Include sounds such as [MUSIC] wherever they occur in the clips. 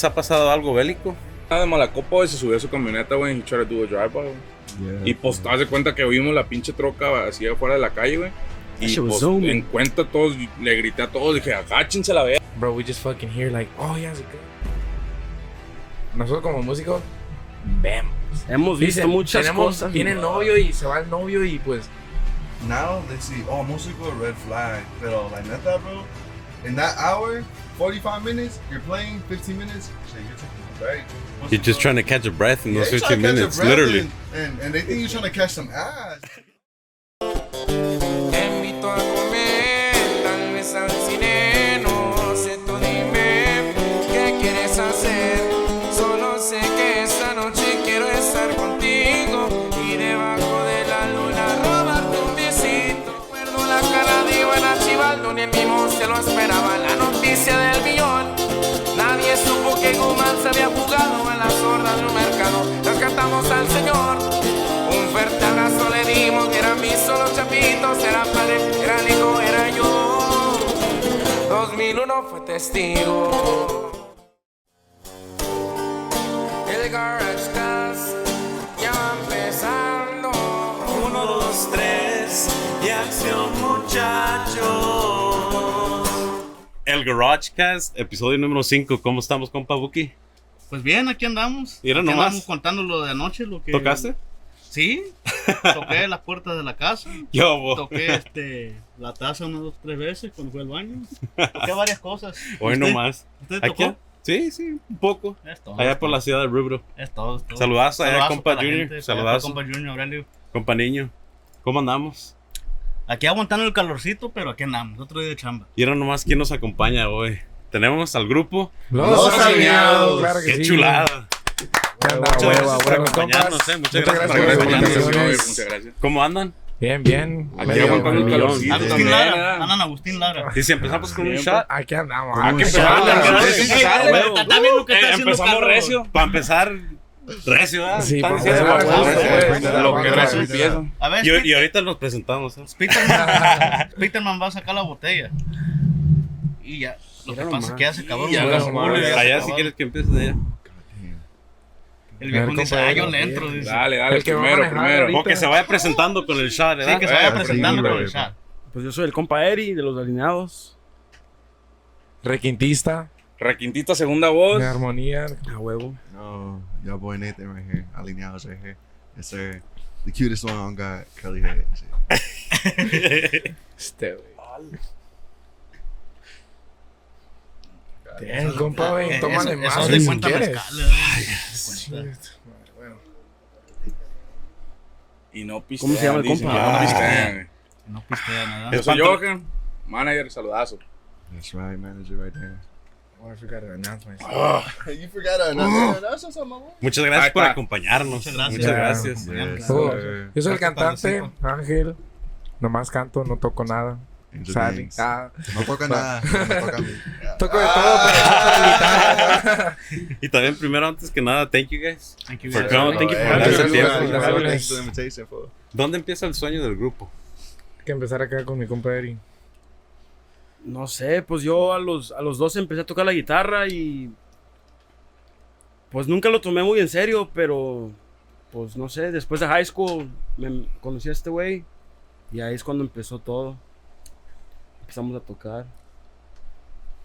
¿Se ha pasado algo bélico? Nada de Malacopa, güey, se subió a su camioneta, güey, y tried to do a drive-by, güey. Y pues, te das de cuenta que vimos la pinche troca así afuera de la calle, güey. Y pues, en cuenta todos, le grité a todos, dije, agáchense la vea. Bro, we just fucking hear like, oh, yeah, it's good. Nosotros como músicos, vemos. Hemos visto Dicen, muchas tenemos, cosas. Viene el novio y se va el novio y pues Now they see, oh, músico, red flag. Pero like neta, bro, in that hour, 45 minutes, you're playing 15 minutes, shit, you're taking a break. You're just trying to catch a breath in Yeah, those you're 15 trying to catch minutes, literally. And, and, and they think you're trying to catch some ass. Chapitos, era padre, era hijo, era yo. 2001 fue testigo. El Garage Cast ya va empezando. Uno, dos, tres y acción muchachos. El GarageCast, episodio número 5. ¿Cómo estamos, compa Buki? Pues bien, aquí andamos. Mira aquí nomás. andamos contando lo de anoche, lo que... ¿Tocaste? Sí. [LAUGHS] Toqué las puertas de la casa. Yo, bo. Toqué este, la taza unas dos, tres veces cuando fui al baño. Toqué varias cosas. Hoy ¿Usted? nomás. ¿Usted ¿Aquí? tocó? Sí, sí, un poco. Es todo. Allá es por todo, la ciudad de Rubro. Es todo, es todo. Saludazo allá, compa Junior. gente, Saludazo. Compa Junior, Aurelio. Compa niño. ¿Cómo andamos? Aquí aguantando el calorcito, pero aquí andamos. Otro día de chamba. Y ahora nomás quién nos acompaña hoy. Tenemos al grupo. los. Claro que ¡Qué sí. chulada! ¿Qué onda, Muchas huevo, gracias por acompañarnos, eh. Muchas Muchas gracias por acompañarnos. muchas gracias. ¿Cómo andan? Bien, bien. Aquí Medio aguantando el millón. calorcito. Agustín Lara. Andan Agustín Lara. Y si empezamos con un shot. Aquí andamos. Empezar. Ah. También lo que está Eh, haciendo empezamos recio. Para empezar, recio, ¿verdad? Sí, Están diciendo. Lo que recio empieza. A ver, Y, y ahorita nos presentamos. ¿eh? Peterman [LAUGHS] va a sacar la botella. Y ya. Lo que pasa es que ya se acabó. Allá si quieres que empieces de allá. El viejo dice, ah, yo le entro. Dice. Dale, dale, El que primero, primero. ahorita. O que se vaya presentando con el shot, ¿verdad? Sí, que se vaya Eh, presentando sí, con el chat. Pues yo soy el compa Eri de los alineados. Requintista, Requintita, segunda voz. de armonía. A huevo. No, your boy Nathan right here. Alineados right here. Yes, sir. The cutest one on God, curly head. [LAUGHS] Este, güey. Bien, compa, güey. Eh, Tómale eso- más eso si de cuenta quieres. mezcal, eh. Bueno. Y no pistean. ¿Cómo se llama el compa? no Ah. pistea nada. Yo soy Johan, manager, saludazo. That's right, manager right there. Oh, I forgot to announce myself. you forgot to announce That's just on my boy. Muchas gracias por acompañarnos. Muchas gracias. Muchas gracias. Oh, yo soy el cantante. Ángel. Nomás canto, no toco nada. Sale. Beans. Ah, No toca nada. No toca a mí. [LAUGHS] toco de todo, pero toco guitarra. Y también, primero, antes que nada, thank you guys. Thank you, For guys. Thank you for the invitation, fool. ¿Dónde empieza el sueño del grupo? Hay que empezar acá con mi compa Eri. No sé, pues yo a los, a los 12 empecé a tocar la guitarra y. Pues nunca lo tomé muy en serio, pero. Pues no sé, después de high school me conocí a este güey y ahí es cuando empezó todo. Empezamos a tocar.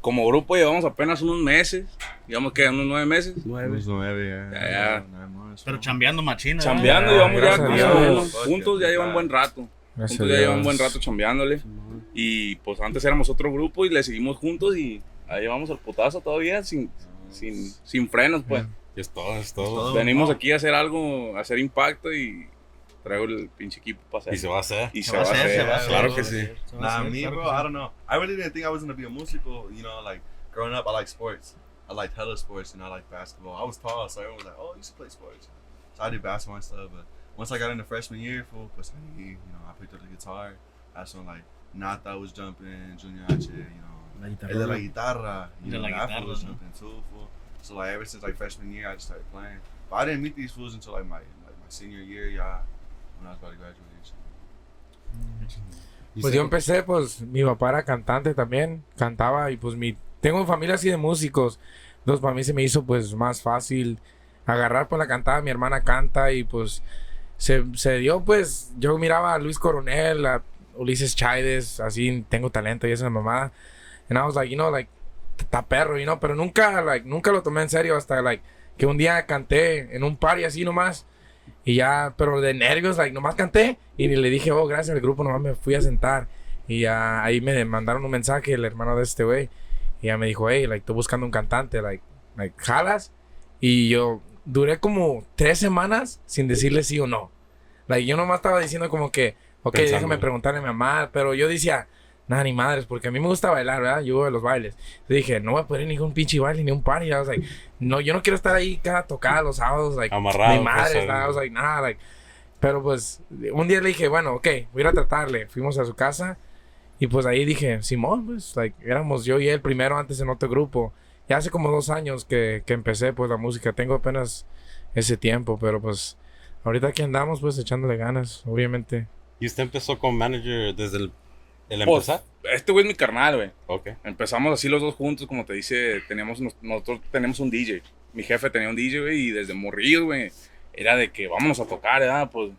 Como grupo llevamos apenas unos meses. Digamos que unos nueve meses. Nueve. Unos nueve, yeah. Ya, ya. Nine months, Pero chambeando machina. Chambeando, Ah, llevamos ya menos. Juntos ya llevan buen rato. Gracias Juntos ya llevan buen rato chambeándole. Y pues antes éramos otro grupo y le seguimos juntos y ahí llevamos el putazo todavía sin, sin, sin frenos, pues. Y es todo, es todo. Venimos aquí a hacer algo, a hacer impacto y traigo el pinche equipo para hacer. Y se va a hacer. Y Se va a hacer, se va a hacer. Claro que sí. Se va a Nah, me, bro. I don't know. I really didn't think I was gonna be a musical. You know, like growing up, I like sports. I liked hella sports, and I like basketball. I was tall, so everyone was like, "Oh, you should play sports." So I did basketball and stuff. But once I got into freshman year, full, pues, ahí, you know, I picked up the guitar. That's when like Nata was jumping, Junior H, you know, La el de guitarra. la guitarra, you know, la guitarra, was ¿no? jumping too, fool. So like ever since like freshman year, I just started playing. But I didn't meet these fools until like my like my senior year, yeah, when I was about to graduate. Pues yo empecé, pues mi papá era cantante también, cantaba y pues mi tengo familia así de músicos, Entonces para mí se me hizo pues más fácil agarrar por la cantada. Mi hermana canta y pues se, se dio pues, yo miraba a Luis Coronel, a Ulises Chaides, así tengo talento y esa mamada. And I was like, you know, like, está perro, you know, pero nunca, like, nunca lo tomé en serio hasta, like, que un día canté en un party así nomás. Y ya, pero de nervios, like, nomás canté y le dije, oh, gracias al grupo, nomás me fui a sentar. Y ya ahí me mandaron un mensaje, el hermano de este güey. Y ya me dijo, hey, like, estoy buscando un cantante, like, like, jalas. Y yo duré como tres semanas sin decirle sí o no. Like, yo nomás estaba diciendo como que, ok, Pensando. déjame preguntarle a mi mamá. Pero yo decía, nada, ni madres, porque a mí me gusta bailar, ¿verdad? Yo voy a los bailes. Dije, no voy a poder ir ningún pinche baile, ni un party. I was like, no, yo no quiero estar ahí cada tocada los sábados, like, Amarrado, Ni madres, pues, I was like, nada, like. Pero pues, un día le dije, bueno, ok, voy a ir a tratarle. Fuimos a su casa. Y pues ahí dije, Simón, pues, like, éramos yo y él primero antes en otro grupo. Ya hace como dos años que, que empecé, pues, la música. Tengo apenas ese tiempo, pero pues, ahorita aquí andamos, pues, echándole ganas, obviamente. ¿Y usted empezó con manager desde el, el Pues, empezar? este güey es mi carnal, güey. Ok. Empezamos así los dos juntos, como te dice, teníamos, nos- nosotros tenemos un DJ. Mi jefe tenía un DJ, güey, y desde morrido, güey, era de que vámonos a tocar, ¿verdad? Pues,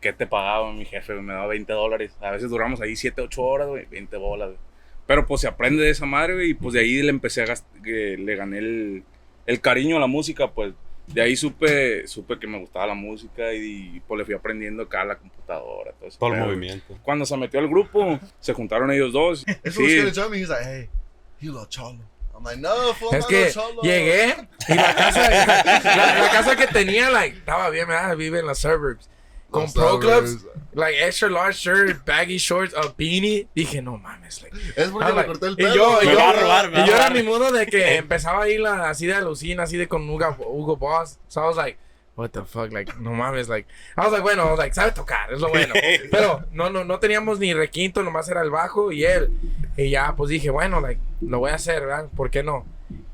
¿qué te pagaba mi jefe? Me daba 20 dólares. A veces duramos ahí 7, 8 horas, güey, 20 bolas, güey. Pero pues se aprende de esa madre, güey, y pues de ahí le empecé a gastar, le gané el, el cariño a la música, pues. De ahí supe, supe que me gustaba la música y, pues le fui aprendiendo acá a la computadora, todo Todo el movimiento. Cuando se metió al grupo, se juntaron ellos dos. [LAUGHS] This Sí. fool's gonna jump me. He's like, hey, you little cholo. I'm like, no, fool, I'm Es que cholo. llegué y la casa, [LAUGHS] la, la casa que tenía, like, estaba bien, ¿verdad? Vive en los suburbs. Con pro clubs, like extra large shirt, baggy shorts, a beanie. Dije, no mames, like. Es porque Ah, me like, corté el y pelo. yo, y Me yo, va a robar, me va y a yo era mi modo de que [LAUGHS] empezaba ahí la, así de alucina, así de con Hugo, Hugo Boss. So I was like, what the fuck, like, no mames, like. I was like, bueno, I was like, sabe tocar, es lo bueno. [LAUGHS] Pero no, no, no teníamos ni requinto, nomás era el bajo y él. Y ya, pues dije, bueno, like, lo voy a hacer, ¿verdad? ¿Por qué no?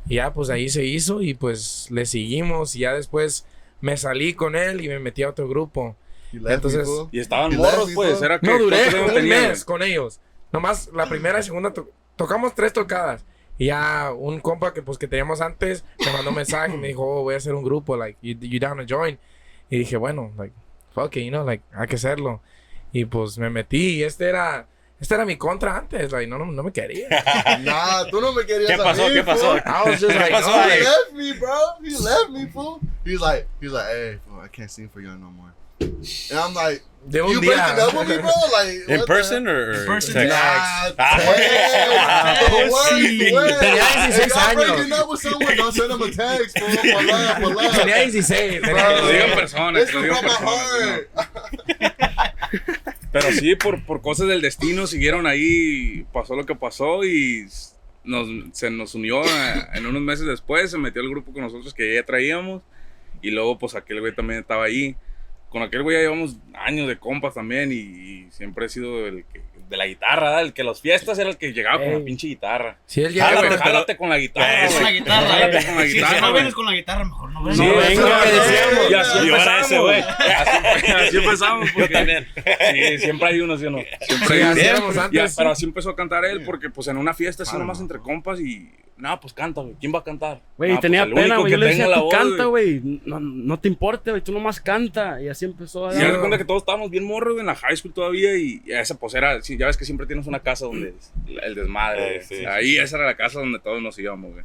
Y ya, pues ahí se hizo y pues le seguimos. Y ya después me salí con él y me metí a otro grupo. You left me, Entonces-. Y estaban ¿Y morros, pues. Era No duré ¿cuántos años un tenían, mes con ellos. Nomás la primera y segunda to- tocamos tres tocadas. Y ya un compa que pues que teníamos antes me mandó un mensaje y me dijo, oh, voy a hacer un grupo, like, you, you down to join? Y dije, bueno, like, fuck it, you know, like, hay que hacerlo. Y pues me metí y este era, este era mi contra antes, like, no, no, no me quería. [LAUGHS] Nah, tú no me querías ¿Qué pasó? a mí, ¿Qué pasó? fool. I was just like, pasó, oh, He left me, bro. He left me, fool. He's like, he's like, hey, fool, I can't sing for you no more. And I'm like, un you breaking up with me, bro? Like, ¿En what the person or, In person. text? Nah, Ah, text. [LAUGHS] oh, Word, sí. word. Tenía 16 If I'm años. breaking up with someone, don't send them a text, fool. [LAUGHS] For love, for love. Tenía 16. tenía Que lo digan 16. personas, It's que lo my personas. heart. [LAUGHS] Pero sí, por, por cosas del destino siguieron ahí, pasó lo que pasó y nos, se nos unió a- en unos meses después, se metió al grupo con nosotros que ya traíamos y luego pues aquel güey también estaba ahí. Con aquel güey ya llevamos años de compas también y, y siempre he sido el que, de la guitarra, ¿verdad? el que las fiestas era el que llegaba con la pinche guitarra. Si él llega, güey, Jálate, jálate, con la guitarra. Eh, Con la guitarra. Jálate con la Si- guitarra. Si no vienes con la guitarra, mejor no vengas. Sí, No, venga, decíamos. Y así empezamos, ese güey. Así, [LAUGHS] así empezamos. Yo porque- también. [LAUGHS] Sí, siempre hay uno, ¿sí o no? Siempre Sí, hay uno. pero así empezó a cantar él, porque pues en una fiesta así Claro, nomás no. entre compas y... No, pues canta, güey. ¿Quién va a cantar? Güey, "Ah, pues, tenía pena, güey. Yo le decía, la tú voz, canta, güey". No, no te importa, güey. Tú nomás canta. Y así empezó a Y dar. cuenta que todos estábamos bien morros güey, en la high school todavía y esa pues era, sí, ya ves que siempre tienes una casa donde el desmadre. Eh, güey. sí, sí, Ahí esa era la casa donde todos nos íbamos, güey.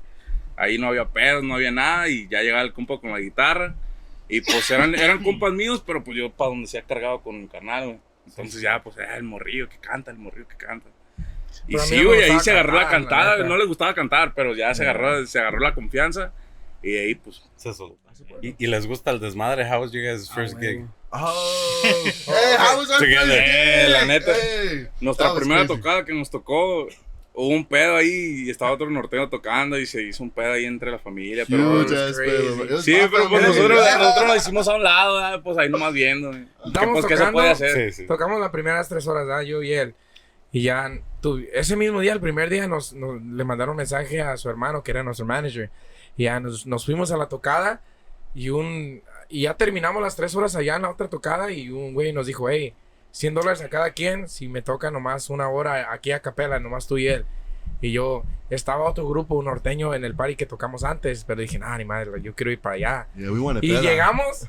Ahí no había pedos, no había nada y ya llegaba el compa con la guitarra y pues eran, eran compas míos, pero pues yo para donde se ha cargado con mi carnal, güey. Entonces ya pues era el morrillo que canta, el morrillo que canta. Y sí, no güey, ahí se agarró la cantar, la cantada, neta. no les gustaba cantar, pero ya se agarró, se agarró la confianza y ahí pues Se soltó. ¿Y, y les gusta el desmadre? How was your guys' Ah, first güey. gig? [LAUGHS] Oh, hey, how was Together. Eh, gig? la neta. Hey, Nuestra primera crazy. tocada que nos tocó, hubo un pedo ahí y estaba otro norteño tocando y se hizo un pedo ahí entre la familia. Pero, Huge pedo, bro. It was sí, pero pues family. nosotros, nosotros nos hicimos a un lado, ¿verdad? pues ahí nomás viendo. ¿eh? Estábamos pues, ¿qué se tocando. puede hacer? Sí, sí. Tocamos las primeras tres horas, ¿verdad? yo y él. Y ya, tu- ese mismo día, el primer día, nos, nos- le mandaron un mensaje a su hermano, que era nuestro manager. Y ya nos, nos fuimos a la tocada y un y ya terminamos las tres horas allá en la otra tocada y un güey nos dijo, hey, 100 dólares a cada quien si me toca nomás una hora aquí a capela, nomás tú y él. Y yo estaba otro grupo norteño en el party que tocamos antes, pero dije, nah, ni madre, yo quiero ir para allá. Yeah, we wanted Y llegamos,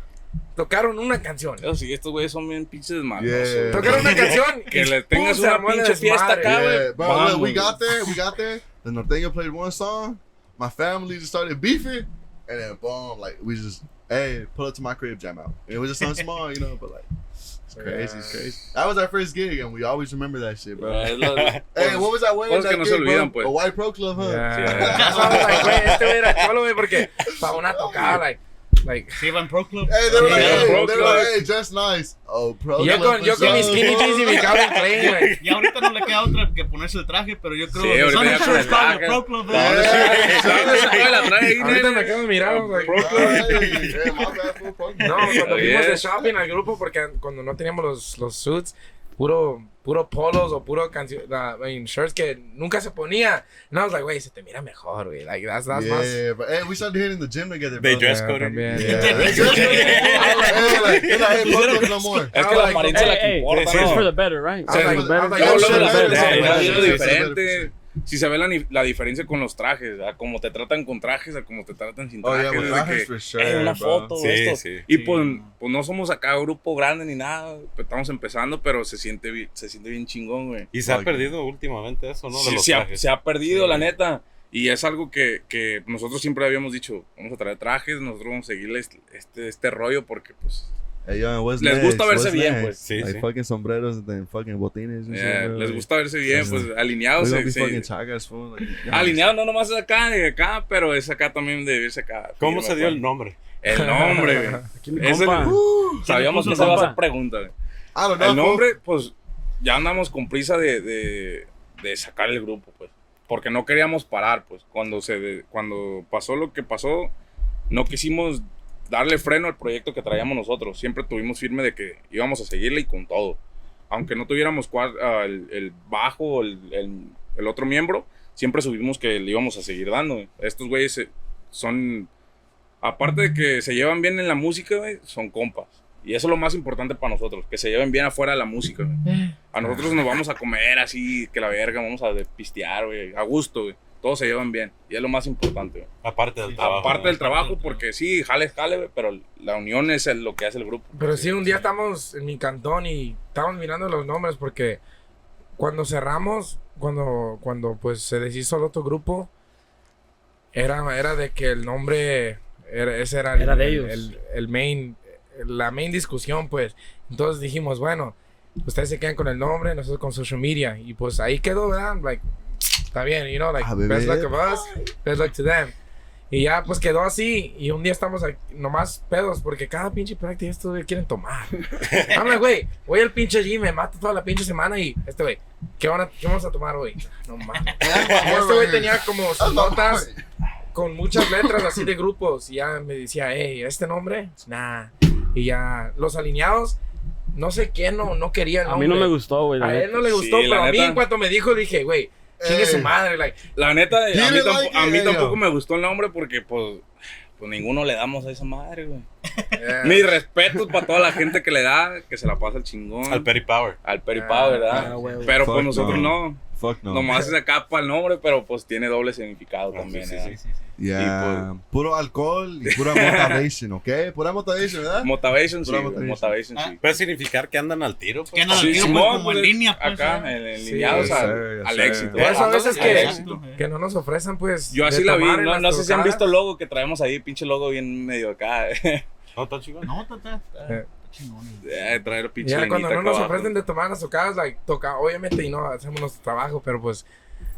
tocaron una canción. Eso sí, estos güeyes son bien pinches desmadrosos. Yeah. Tocaron una canción. [LAUGHS] Que le tengas una pinche fiesta acá, güey. Yeah, bro, we got there, we got there. The Norteño played one song. My family just started beefing, and then boom, like we just hey, pull up to my crib, jam out. It was just something [LAUGHS] small, you know, but like it's crazy, it's Yeah. crazy. That was our first gig, and we always remember that shit, bro. Lo- [LAUGHS] Hey, what was that que That no se gig, olvidan, bro? pues. A white pro club, huh? Yeah. Yeah. That's why I was like, güey, este güey era cholo, güey, porque para una tocada, like, like, iba en Pro Club. Hey, they were like, Yeah, hey, pro they were like, club. hey, just nice. Oh, pro yo club con, yo con mis skinny jeans y mi Calvin Klein, güey. Y ahorita no le queda otra que ponerse el traje, pero yo creo Sí, que son para el. Pro Club. No, no, ¿verdad? Yeah. ¿Dónde se fue la trae ahí, Ahorita me acabo de mirar, güey. Pro Club. No, cuando fuimos de shopping al grupo, porque cuando no teníamos los, los suits, puro, puro polos o puro canción, I mean, shirts que nunca se ponía. And I was like, güey, se te mira mejor, güey. Like, that's, that's más. Yeah, but hey, we started hitting the gym together, They dress Yeah, code. también. Yeah, [LAUGHS] they dress code. I was like, hey, like, no more. Es que la Like, apariencia es la hey, que for the better, right? I was like, better. yo la- sí, se ve la, la diferencia con los trajes, a cómo te tratan con trajes, a cómo te tratan sin Oh, trajes. de trajes que, sure, "Eh, una foto, Sí, esto. sí. Y Sí. pues, pues no somos acá grupo grande ni nada, pues, estamos empezando, pero se siente, se siente bien chingón, güey. Y se ha perdido últimamente eso, ¿no? De Sí, los se, ha, trajes. se ha perdido, Sí. la neta. Y es algo que, que nosotros siempre habíamos dicho, vamos a traer trajes, nosotros vamos a seguirle este, este, este rollo porque pues Hey, yo, what's Les gusta verse What's bien, pues. Sí, like sí. fucking sombreros fucking botines bro. les gusta verse bien, Sí. pues alineados. se- fucking chagas, fool. Like, yeah. alineados no nomás de acá ni de acá, pero es acá también de verse acá. ¿Cómo se dio el nombre? El [LAUGHS] nombre, güey. Ese- compa. Sabíamos que el se iba a hacer pregunta. güey. I don't know, El nombre, pues ya andamos con prisa de, de, de sacar el grupo, pues. Porque no queríamos parar, pues. Cuando, se de- cuando pasó lo que pasó, no quisimos darle freno al proyecto que traíamos nosotros. Siempre tuvimos firme de que íbamos a seguirle y con todo. Aunque no tuviéramos ah, el, bajo el, el- otro miembro, siempre subimos que le íbamos a seguir dando. Estos güeyes son, aparte de que se llevan bien en la música, son compas. Y eso es lo más importante para nosotros, que se lleven bien afuera de la música. A nosotros nos vamos a comer así, que la verga, vamos a pistear, güey, a gusto, güey. Todos se llevan bien. Y es lo más importante, güey. Aparte del trabajo. Aparte ¿no? del trabajo, porque sí, jale, jale, pero la unión es el- lo que hace el grupo. Pero sí, un día estamos en mi cantón y estábamos mirando los nombres porque cuando cerramos, cuando, cuando pues se deshizo el otro grupo, era, era de que el nombre, era, ese era, el, Era de el- ellos. El, el main, la main discusión, pues. Entonces dijimos, bueno, ustedes se quedan con el nombre, nosotros con social media. Y pues ahí quedó, ¿verdad? Like, está bien, you know, like, best luck of us, best luck to them. Y ya pues quedó así. Y un día estamos aquí, nomás pedos porque cada pinche práctica estos güey quieren tomar. [LAUGHS] I'm like, güey, voy al pinche gym, me mato toda la pinche semana y este güey, ¿qué, van a- ¿qué vamos a tomar hoy? No mames. [LAUGHS] Este güey tenía como sus notas con muchas letras así de grupos. Y ya me decía, hey, ¿este nombre? Nah. Y ya, los alineados, no sé quién no, no quería el A mí no me gustó, güey. A él no le gustó, Sí, pero a mí en cuanto me dijo, dije, güey, chingue su madre, like, La neta, a mí, a tampoco me gustó el nombre porque, pues, pues ninguno le damos a esa madre, güey. yeah. [LAUGHS] Mis respetos para toda la gente que le da, que se la pasa el chingón. Al Perry Power. Al Peri Ah, Pau, ¿verdad? ah, pero Fuck pues nosotros no. no. Fuck no. Nomás es acá para el nombre, pero pues tiene doble significado Ah, también, sí, sí, ¿verdad? sí. Sí, sí, sí. Yeah. Puro alcohol y pura [LAUGHS] motivation, ¿ok? Pura motivation, ¿verdad? Motivation, sí. Pura güey, motivation. Motivation, sí. Puede significar que andan al tiro. pues. Que andan al Sí, tiro, pues, como en pues, línea, pues, acá, ¿eh? en- Sí, lineados al, al éxito. Eso a veces que, éxito. que no nos ofrecen, pues. Yo de así la vi, no, no sé si han visto el logo que traemos ahí, pinche logo bien medio acá. No, está chingón. No, está, está, Eh. traer pinche ya cuando no nos ofrecen de tomar en las tocadas, like, toca, obviamente, y no hacemos nuestro trabajo, pero pues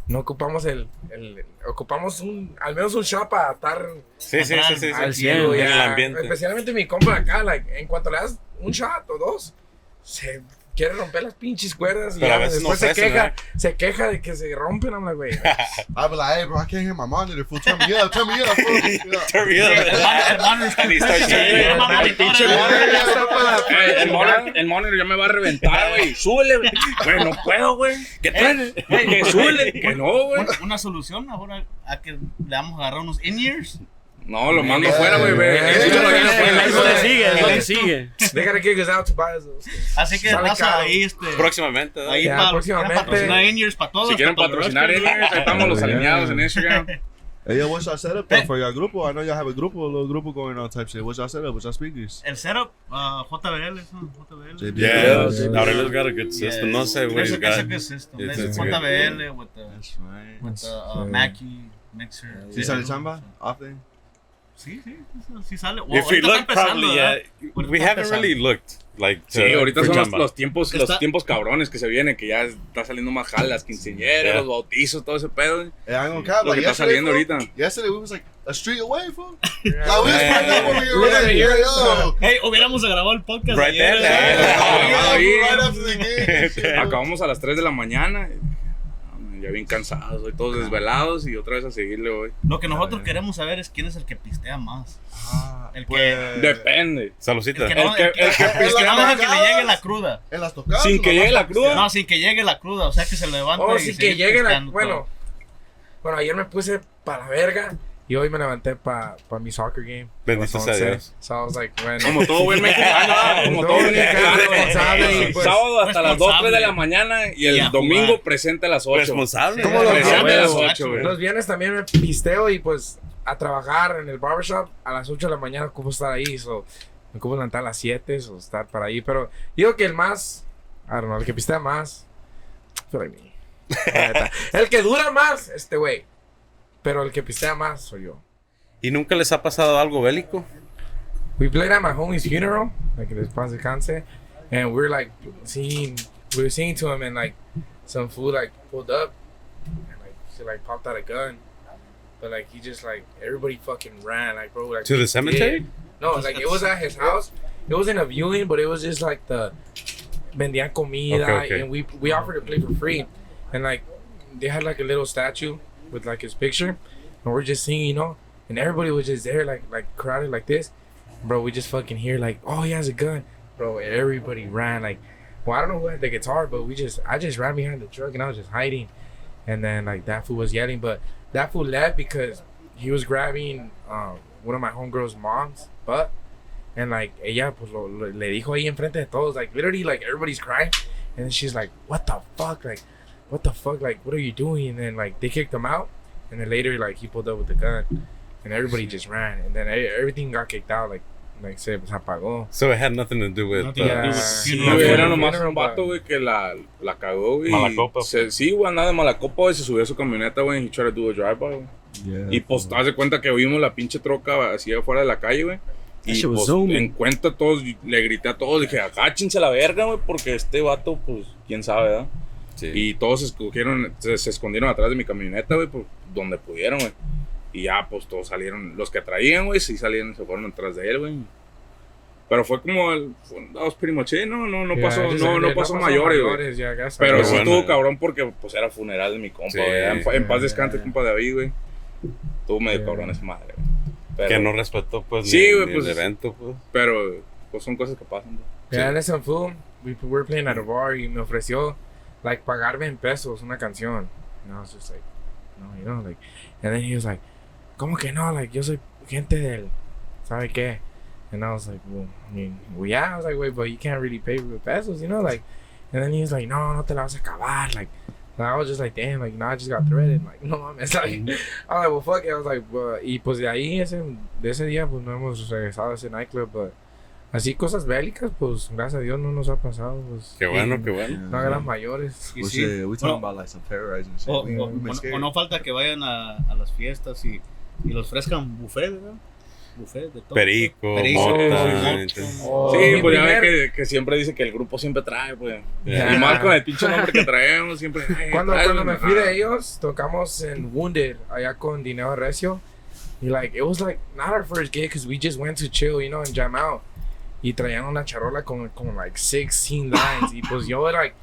no ocupamos el, el- ocupamos un, al menos un shop para estar Sí, sí, sí, sí. sí. Al Sí, cien, en el ya, ambiente. Especialmente mi compa acá, like, en cuanto le das un shot o dos, se quiere romper las pinches cuerdas y ya después se queja, ¿verdad? se queja de que se rompen, like, güey. [LAUGHS] I'd be like, hey, bro, I can't hear my monitor. Fool, turn me up, turn me up, fool. [LAUGHS] Turn me up. El monitor Eh, el, monitor, ya me va a reventar, güey. [LAUGHS] Súbele, güey. No puedo, güey. ¿Qué traes? Que súbele. Que no, güey. Una, una solución ahora a que le vamos a agarrar unos in-ears. No, lo mando fuera, güey. ve. Eh, eh, afuera. Es lo que sigue, es lo que sigue. Sí, They gotta kick us out to buy us those things. Así que caro. ahí este. Próximamente. Ahí para próximamente. patrocinar Indiers para todos. Si quieren patrocinar ahí estamos los Yeah. alineados en Instagram. Hey, yo, what's your setup though for your grupo? I know y'all have a grupo, a little grupo going on type shit. What's your setup? What's your speakers? El setup, uh, JBL, eso, JBL. JBL. Yeah, Yeah. Aurelio's got a good system. No sé, güey. Que ese got- que es esto. It's- it's JBL with the, That's right. with the uh, Yeah. Mackie mixer. ¿Sí sale chamba? Often? Sí, sí, sí sale. O- If we ahorita look, está empezando, probably, yeah. ¿verdad? Ahorita We haven't really looked, like, Sí, to- ahorita for son los, los tiempos, Está- los tiempos cabrones que se vienen, que ya está saliendo más jalas, quinceañeras, Yeah. los bautizos, todo ese pedo. Hey, I ain't gonna cap. Lo Like que está yesterday, saliendo ahorita. yesterday we was like a street away, fool. Yeah. [LAUGHS] Like we was Yeah. pulling up when we were Literally, ready. yeah. Yo, Hey, hubiéramos grabado el podcast Right ayer. there. Yeah, right after the game. [LAUGHS] Acabamos a las 3 de la mañana. Ya bien cansados, hoy todos desvelados y otra vez a seguirle hoy. Lo que nosotros queremos saber es quién es el que pistea más. Ah, El que- pues, Depende. Saludcita. El que no, El que- el que, el que pistea le llegue la cruda. En las tocadas. Sin que llegue la cruda. No, sin que llegue la cruda. O sea, que se levante Oh, y sí, que llegue la. Bueno, todo. bueno, ayer me puse para la verga y hoy me levanté para pa mi soccer game. Bendito sea 11. Dios. So I was like, bueno. Como todo buen mexicano, [LAUGHS] como todo buen mexicano. responsable [LAUGHS] pues. Sábado hasta las 2, 3 de la mañana y el Y domingo presente a las 8. Responsable. ¿Cómo lo Presente a las 8, güey. Los viernes también me pisteo y pues a trabajar en el barbershop a las 8 de la mañana ocupo estar ahí. So, me ocupo levantar a las 7 o estar para ahí. Pero digo que el más, I don't know, el que pistea más, el que dura más, este güey. Pero el que pistea más soy yo. ¿Y nunca les ha pasado algo bélico? We played at my homie's funeral, like in Paz Descanse, and we're like seeing, we were singing to him, and like some fool like pulled up, and like she like popped out a gun, but like he just like everybody fucking ran, like bro, like To the cemetery? did. No, like it was at his house. It wasn't a viewing, but it was just like the vendían comida, Okay, okay. and we we offered to play for free, and like they had like a little statue with like his picture, and we're just singing, you know, and everybody was just there, like like crowded like this, bro. We just fucking hear like, oh, he has a gun, bro. Everybody ran like, well, I don't know who had the guitar, but we just I just ran behind the truck and I was just hiding, and then like that fool was yelling, but that fool left because he was grabbing um, one of my homegirls' moms butt. And like ella pues lo, lo- le dijo ahí enfrente de todos, like literally like everybody's crying, and she's like, "What the fuck? Like, what the fuck? Like, what are you doing?" And then like they kicked him out, and then later like he pulled up with the gun, and everybody just ran, and then e- everything got kicked out. Like, like se pues, apagó. So it had nothing to do with. Uh, with Sí, güey, era nomás funeral, un vato, güey, que la, la cagó, güey. Se- sí, güey, andaba de mala copa, güey, se subió a su camioneta, güey, y he tried to do a drive-by, güey. Yeah. Y pues, haz de cuenta que vimos la pinche troca así afuera de la calle, güey. Y pues, en cuenta todos, le grité a todos, dije, agáchense la verga, güey, porque este vato, pues, quién sabe, ¿verdad? Sí. Y todos se escogieron, se, se escondieron atrás de mi camioneta, güey, por donde pudieron, güey. Y ya, pues, todos salieron, los que traían, güey, sí salieron, se fueron atrás de él, güey. Pero fue como el, much it, no, no, no Yeah, pasó, just- no, no no pasó mayores, güey. mayores, ya, Pero sí bueno, estuvo cabrón porque pues era funeral de mi compa, Sí. güey. En, en paz descanse, Yeah. compa de David, güey. Estuvo medio Yeah. cabrón esa madre, güey. Que no respetó, pues, Sí, ni, güey, ni pues- el evento, pues. pero pues son cosas que pasan, güey. Yeah, some fool. We we were playing at a bar y me ofreció like pagarme en pesos una canción. And I was just like, no, you know, like, and then he was like, ¿cómo que no? Like, yo soy gente del, ¿sabe qué? And I was like, well, I mean, well, yeah. I was like, wait, but you can't really pay with pesos, you know, like. And then he was like, no, no te la vas a acabar, like. And I was just like, damn, like, no, I just got threaded, like, [LAUGHS] no mames, like. I was like, well, fuck it. I was like, well, y pues de ahí, ese, de ese día, pues no hemos regresado a ese nightclub, but. Así cosas bélicas, pues gracias a Dios no nos ha pasado. Pues, Qué bueno, y qué bueno. No hagan mayores. Y Well, sí. shit, we talking Bueno, about like some terrorizing shit. O, no falta que vayan a, a las fiestas y, y los ofrezcan buffet, ¿verdad? Buffet de todo. Perico, Perico, mota, Oh, sí, mi pues ya ves que, que siempre dice que el grupo siempre trae, pues. Yeah. Y más con el pinche nombre que traemos, siempre. "Ay, [LAUGHS] Cuando, trae cuando me fui de mamada". ellos, tocamos en Wounded, allá con Dinero Recio. Y like, it was like, not our first gig, because we just went to chill, you know, and jam out. Y traían una charola con, con like 16 lines. y pues yo, like,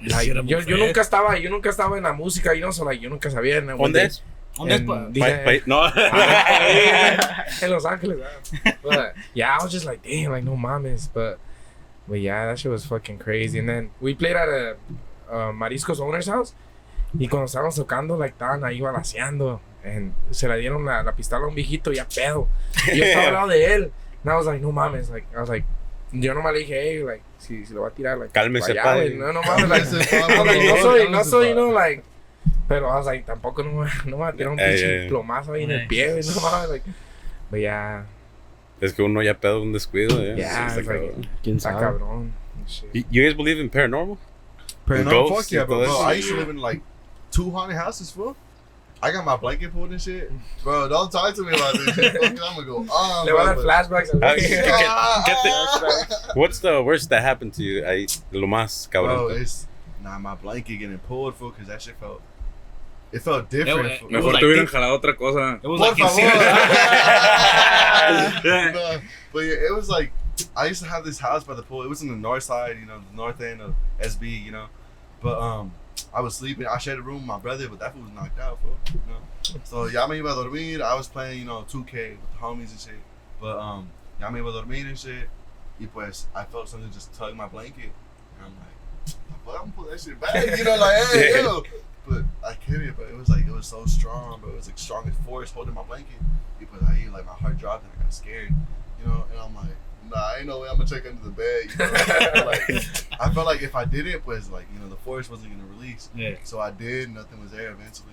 like, era yo, yo nunca estaba, yo nunca estaba en la música, you know, so like, yo nunca sabía. en ¿Dónde es? ¿Dónde es? En- pa- Dije- Pa- pa- no. [LAUGHS] en Los Ángeles. ah. But yeah, I was just like, damn, like no mames. But but yeah, that shit was fucking crazy. And then we played at a uh, Mariscos owner's house. Y cuando estábamos tocando, like, estaban ahí balaseando. And se la dieron la, la pistola a un viejito ya pedo. Y yo estaba al lado de él. And I was like, no mames. Like, I was like, yo nomás le dije, hey, like, si, si lo va a tirar, like, Cálmese, allá, padre. No, no mames, like, no, like, no soy, no soy, no, like, pero, I was like, tampoco no, me- no me va a tirar un pinche plomazo ahí en el pie, no mames, like, pero ya, Es que uno ya pedo un descuido. Está like, cabrón. ¿Quién está sabe? cabrón. You you guys believe in paranormal? No, Ghosts fuck yeah, bro. bro. I used to live in like two haunted houses, fool. I got my blanket pulled and shit. Bro, don't talk to me about this shit. Fuck I'm gonna go on. Le va a dar bro. flashbacks al [LAUGHS] Ah, güey. ¿qué- Ah, qué te- ah. What's the worst that happened to you? I, lo más Bro, it's nah, my blanket getting pulled, fool, because that shit felt. It felt different. Yeah, fool. It Mejor like te hubieran jalado otra cosa. It was Por like favor. [LAUGHS] Syria. No, but yeah, it was like I used to have this house by the pool. It was in the north side, you know, the north end of SB, you know. But um, I was sleeping. I shared a room with my brother, but that fool was knocked out, fool. You know. So ya me iba a dormir. I was playing, you know, 2K with the homies and shit. But um, ya me iba a dormir and shit. Y pues, I felt something just tug my blanket, and I'm like, "Well, I'm gonna pull that shit back," you know, like, hey, Yeah. [LAUGHS] yo. But I couldn't. But it was like it was so strong, but it was like strong as force holding my blanket. Y pues ahí, like my heart dropped and I got scared, you know. And I'm like, nah, ain't no way I'm gonna check under the bed. You know? like, [LAUGHS] I felt like if I did it, was like you know the force wasn't gonna release. Yeah. So I did. Nothing was there eventually.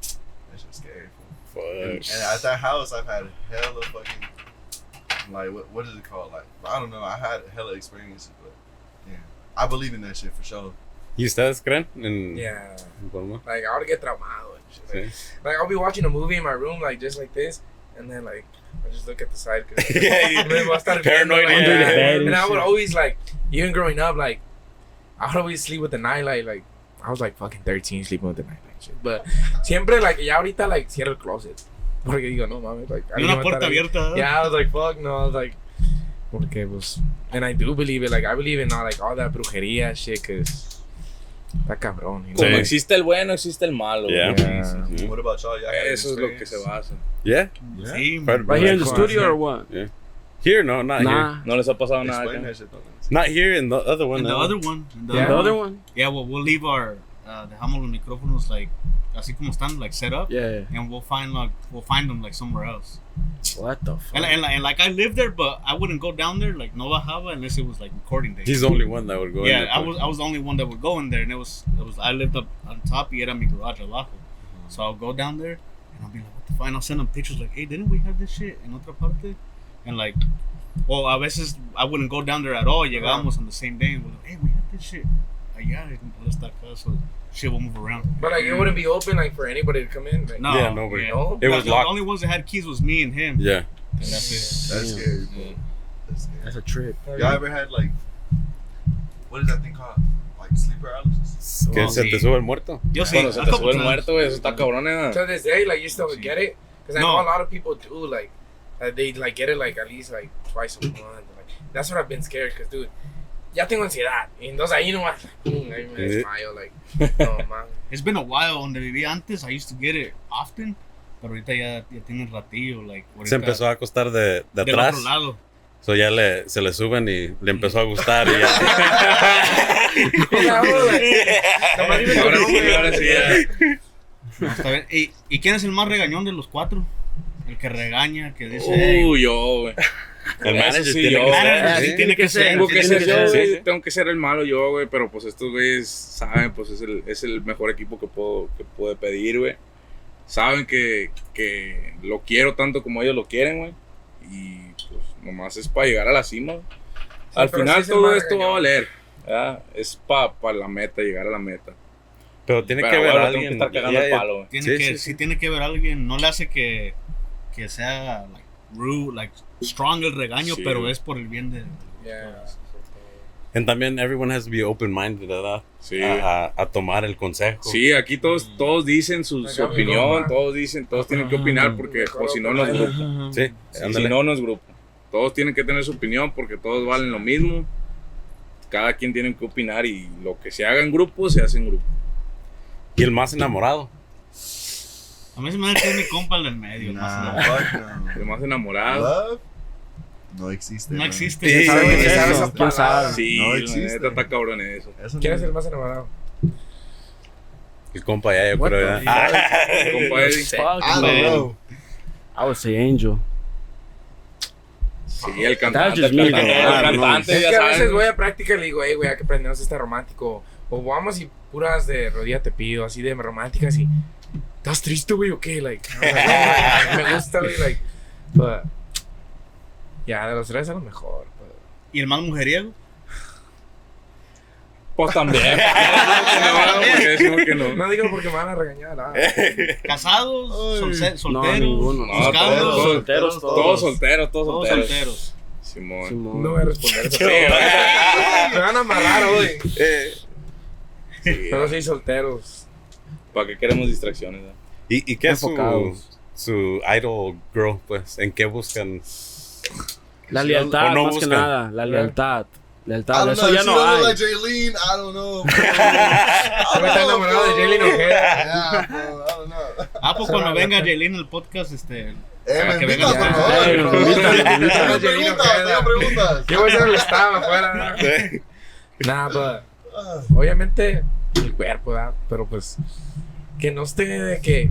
that's just scary. fool. And, Fuck. and at that house, I've had hella fucking like what what is it called? Like I don't know. I had hella experiences, but yeah, I believe in that shit for sure. ¿Y ustedes creen en Yeah, like, I would get traumado. Like, Sí. like, I'll be watching a movie in my room, like, just like this, and then, like, I just look at the side. Cause [LAUGHS] Yeah, you- me va a paranoid, viendo, like, the yeah. bed and And I would always, like, even growing up, like, I would always sleep with the nightlight, like, I was like fucking 13 sleeping with the nightlight shit. But siempre, like, ya ahorita, like, cierro el closet. [LAUGHS] Porque digo, no mames, like, Y alguien una va a puerta estar ahí. abierta. Yeah, I was like, fuck, no, I was like, porque, pues, and I do believe it, like, I believe in all, like, all that brujería shit, cause está cabrón. Sí. Como existe el bueno, existe el malo. Yeah. güey. Yeah. What about y'all? Y'all had Eso es lo que se basa. Yeah? Sí, But- Right here in the studio or what? Here, no, not here. Nah. No les ha pasado nada. Explain shit. Not here in the other one. The no. other one. and the Yeah. other The one. other one? Yeah, well, we'll leave our. Uh, dejamos los micrófonos like así como están, like set up, Yeah. yeah. and we'll find like we'll find them like somewhere else. What the fuck? And, and, and like I lived there, but I wouldn't go down there like no bajaba unless it was like recording day. He's the only one that would go in yeah, I was I was the only one that would go in there, and it was it was I lived up on top. Y era mi garage abajo, mm. so I'll go down there and I'll be like, what the fuck? And I'll send them pictures like, hey, didn't we have this shit in otra parte? And like, well, a veces I wouldn't go down there at all. Llegamos on the same day and we're like, hey, we have this shit allá en esta casa. Shit will move around. But, like, it wouldn't be open, like, for anybody to come in. Like, No, Yeah, nobody. No? It The- was the, locked. only ones that had keys was me and him. Yeah. And that's it. That's Damn. scary, bro. That's scary. That's a trip. Y'all ever had like, what is that thing called? Like sleep paralysis? Que Oh, se sí. te sube el muerto. Yo sí, Cuando se a te couple sube el times. muerto, güey, eso está cabrón, eh. To this day, like, you still Sí. get it? Because I No. know a lot of people do, like, uh, they, like, get it, like, at least, like, twice a month. Like, that's what I've been scared, because, dude, ya tengo ansiedad. Y entonces ahí nomás, pum, ahí me desmayo, like, no, [LAUGHS] man. It's been a while donde vivía antes. I used to get it often. Pero ahorita ya, ya tiene un ratillo. Like, ahorita, Se empezó a acostar de, de del atrás. otro lado. So ya le, se le suben y le empezó a gustar. Y ya. [LAUGHS] Ahora sí, nombre. ahora sí, ya. No, está bien. ¿Y, ¿Y quién es el más regañón de los cuatro? El que regaña, que dice. "Hey, Uy, yo, güey. El manager sí, tiene yo, que estar. sí, tiene que ser. Tengo que ser yo, ser. güey. sí. Tengo que ser el malo yo, güey. Pero pues estos güeyes saben, pues es el, es el mejor equipo que puedo que puede pedir, güey. Saben que, que lo quiero tanto como ellos lo quieren, güey. Y pues nomás es para llegar a la cima. Al final todo esto va a valer. ¿verdad? Es para la meta, llegar a la meta. Pero tiene Pero que ver bueno, a tengo que alguien. estar cagando ya- el ya- palo. Tiene Sí, que, sí, sí, sí. tiene que ver a alguien. No le hace que, que sea like, rude, like, strong el regaño, Sí. pero es por el bien de. Yeah. And también everyone has to be open-minded, ¿verdad? Sí. A, tomar el consejo. Sí, aquí todos, todos dicen su, su opinión, todos dicen, todos tienen que opinar porque o si no, no es grupo. Sí, Si ándale. no, no es grupo. Todos tienen que tener su opinión porque todos valen lo mismo. Cada quien tiene que opinar y lo que se haga en grupo, se hace en grupo. Y el más enamorado. A mí se me hace que es mi compa el del medio. no. El más enamorado. Love? No existe. No existe. Sí, ¿Sabes- sí, sabes sí. esas ¿Quién sabe? palabras? Sí, No existe. neta está cabrón eso. Eso ¿Quién no- es el más enamorado? El compa ya, yo What creo. ya. Compa. Fuck, I don't know. I would say Angel. Sí, el cantante. El cantante, el Es que a veces voy a práctica y le digo, hey, güey, hay que aprendernos este romántico. O vamos y puras de rodilla te pido, así de románticas y. ¿Estás triste, güey, o qué? Like, "Oh, me gusta, güey, like. But, ya, de los tres es lo mejor. but- ¿Y el más mujeriego? Pues también. Porque decimos que no. No digo porque me van a regañar. ah. ¿Casados? solce- No, ¿Solteros? No, todos solteros, todos. Todos solteros, todos Todos solteros. solteros. Simón. Simón. No voy a responder eso. Sí, Me van a amarrar hoy. Eh, sí, Pero sí, solteros. ¿Para qué queremos distracciones? eh? ¿Y, y qué es su, su idol girl? Pues, ¿en qué buscan? La lealtad, o no más que buscan. nada. La lealtad. Lealtad. Eso know. ya no hay. like Jaylene. I don't know. [LAUGHS] bro. Está enamorado de Jalen Ojeda. Yeah, bro. I don't know. Ah, pues cuando venga Jaylin al podcast, este. Eh, me que invitas, por a- favor, me invitan. Tengo Jaylene preguntas, Ojeda. tengo preguntas. Yo voy a ser el staff afuera. Nah, [LAUGHS] but, obviamente el cuerpo, ¿verdad? Pero pues que no esté de que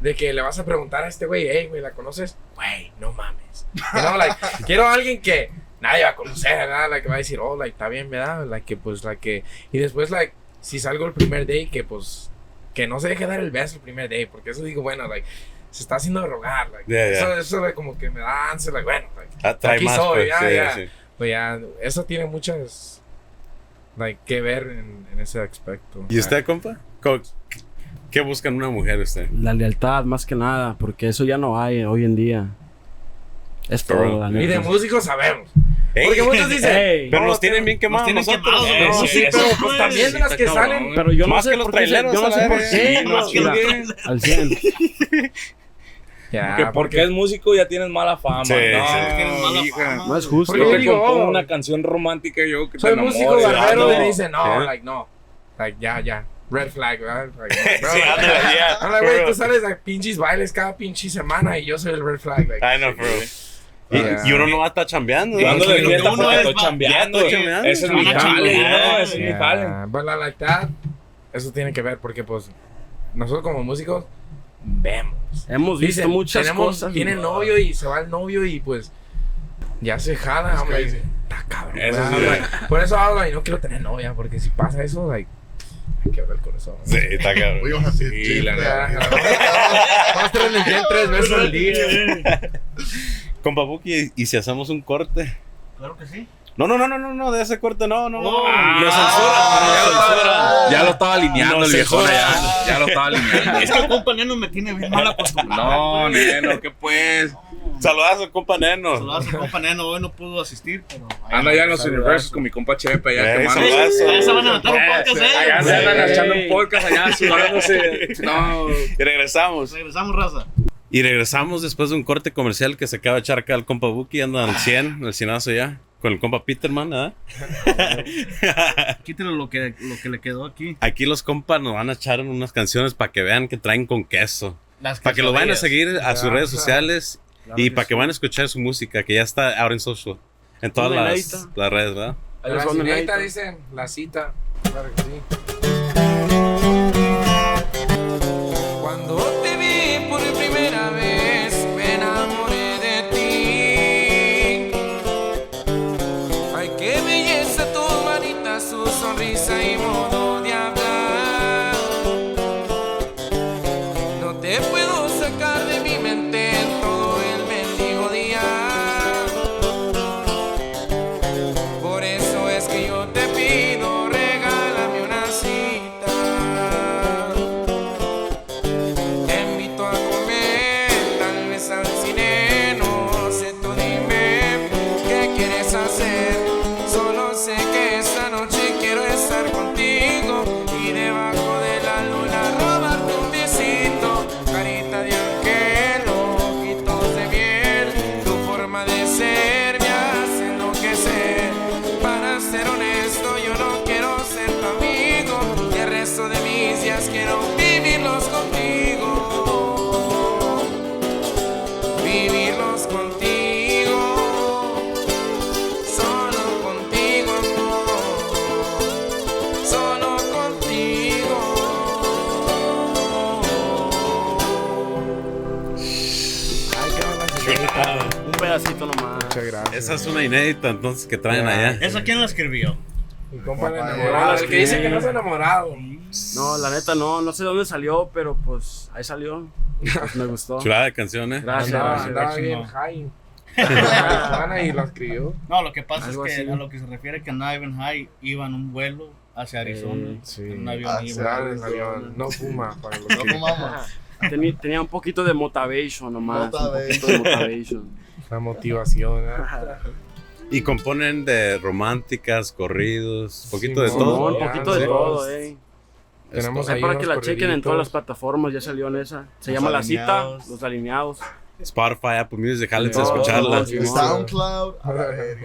de que le vas a preguntar a este güey, hey, güey, ¿la conoces? Güey, no mames. You know, like, [LAUGHS] quiero a alguien que nadie va a conocer, ¿verdad? La que va a decir, oh, like, está bien, ¿verdad? Like, que pues, la que... Y después, like, si salgo el primer day, que pues, que no se deje dar el beso el primer day, porque eso digo, bueno, like, se está haciendo de rogar, like, Yeah, yeah. Eso, eso, like, como que me da ansia, like, bueno, like, Aquí más, soy, pues, ya, sí, ya. sí. pues ya, eso tiene muchas, like, que ver en, en ese aspecto. ¿Y usted, compa? Co- ¿Qué buscan una mujer usted? La lealtad, más que nada. Porque eso ya no hay hoy en día. Es Pero- todo, la Y de músicos sabemos. Ey, Porque muchos dicen, Ey. pero "No, nos tienen bien quemados tienen nosotros. quemados, Eh. No, sí, eso pero es, pues también de las que cabrón, salen. Pero yo no Más sé que los qué. se- Yo traileros, no a sé por qué. Sí, más que los Al 100. [LAUGHS] Ya, Que porque es músico ya tienes mala fama. Sí, no, sí, tienes mala fama. No es justo. Porque Yo te digo, oh, una canción romántica yo que soy te músico y no. me dicen, no, Sí. like, no. Like, ya, ya. Red flag, ¿verdad? [LAUGHS] Like, bro, Sí, ándale. I'm like, [LAUGHS] güey, tú sales a pinches bailes cada pinche semana y yo soy el red flag. Like, I know, bro. Y, Yeah. y uno no va a estar chambeando. De Lo que fiesta uno es chambeando. Ese es mi chambear. ¿no? Es mi. Yeah, But la lealtad, eso tiene que ver porque, pues, nosotros como músicos vemos. Hemos visto Dicen, muchas tenemos, cosas. Tiene novio y se va el novio y, pues, ya se jala. Like, Está cabrón. Eso sí. Like, Por eso hablo y no quiero tener novia porque si pasa eso, like, me quiebra el corazón. Sí, está cabrón. We gonna have to Sí, la that. Ya, Vamos a estar en el gym tres veces al día. Compa Buki, ¿y si hacemos un corte? Claro que sí. No, no, no, no, no, no, de ese corte no, no, no. Oh, Lo ya, lo censura. estaba, ya lo estaba alineando No el allá. Ya lo estaba alineando. [LAUGHS] Es que el compa Neno me tiene bien mal acostumbrado. No, neno, ¿qué pues? Saludazo, compa Neno. Saludos al compa Neno, hoy no pudo asistir, pero. Anda ya en los universos con mi compa Chepe allá Eh, saludazo. Ahí se van a matar un podcast, Allá eh. se andan echando un podcast allá [LAUGHS] sudándose. No. Y regresamos. Regresamos, raza. Y regresamos después de un corte comercial que se acaba de echar acá el compa Buki. Anda al 100, el cienazo ya. Con el compa Peterman, ¿ah? [LAUGHS] Quítale lo que, lo que le quedó aquí. Aquí los compas nos van a echar unas canciones para que vean que traen con queso. Las Para que lo vayan a seguir a sus redes sociales y para que vayan a escuchar su música, que ya está ahora en social. En todas las, las redes, ¿verdad? La cineta, Neita. dicen, la cita. Claro que sí. Cuando Esa es una inédita entonces que traen allá. ¿Esa quién la escribió? Mi compa el Compa, enamorado, el que dice que no es enamorado. No, la neta no, no sé dónde salió, pero pues ahí salió. Pues me gustó. Chulada de canción, ¿eh? Gracias, Andaba, gracias. [LAUGHS] andaba bien high. Y lo escribió. No, lo que pasa Algo es que así. a lo que se refiere que andaba Ivan High iba en un vuelo hacia Arizona. Eh, Sí. En un avión el avión. No fuma para los que Teni- tenía un poquito de motivation nomás. Un poquito de motivation. La motivación. ¿eh? Y componen de románticas, corridos, poquito de todo. un poquito de sí. todo, eh. Tenemos Ahí para que la chequen en todas las plataformas, ya salió en esa. Se Los llama La Cita, Alineados. Los Alineados. Spotify, Apple Music, jálense a Todo, escucharla. SoundCloud. a la [LAUGHS] verga.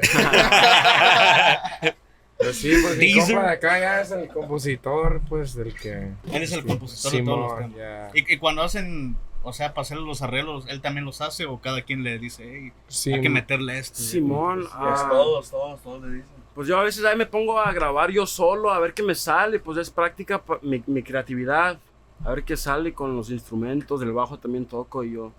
Pues sí, pues mi compa de acá ya es el compositor, pues, del que... Él es el compositor de todos los temas. ya. Y, y cuando hacen, o sea, para hacer los arreglos, él también los hace o cada quien le dice, hey, Sí, hay que meterle esto. Simón, ah, Todos, todos, todos le dicen. pues yo a veces ahí me pongo a grabar yo solo, a ver qué me sale, pues es práctica mi, mi creatividad, a ver qué sale con los instrumentos, del bajo también toco y yo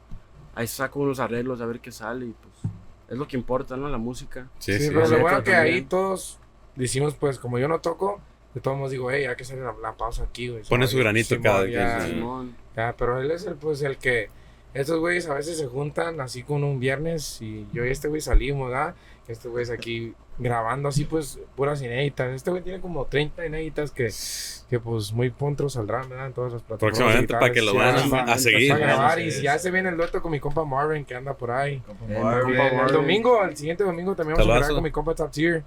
ahí saco unos arreglos a ver qué sale y pues es lo que importa, ¿no? La música. Sí, Sí, sí. pero lo bueno que ahí también. todos decimos, pues, como yo no toco, de todos modos digo, hey, hay que hacer la, la pausa aquí, güey. Pone su granito Simón, cada ya, sí. Simón. ya, pero él es el, pues, el que... Estos güeyes a veces se juntan así con un viernes y yo y este güey salimos, ¿verdad? Este güey es aquí grabando así, pues, puras inéditas. Este güey tiene como 30 inéditas que, que pues, muy pronto saldrán, ¿verdad? En todas las plataformas Próximamente para que lo vayan digitales. a, a seguir. para grabar y ya se viene el dueto con mi compa Marvin que anda por ahí. Marvin. El domingo, el siguiente domingo también vamos a grabar con mi compa Top Tier.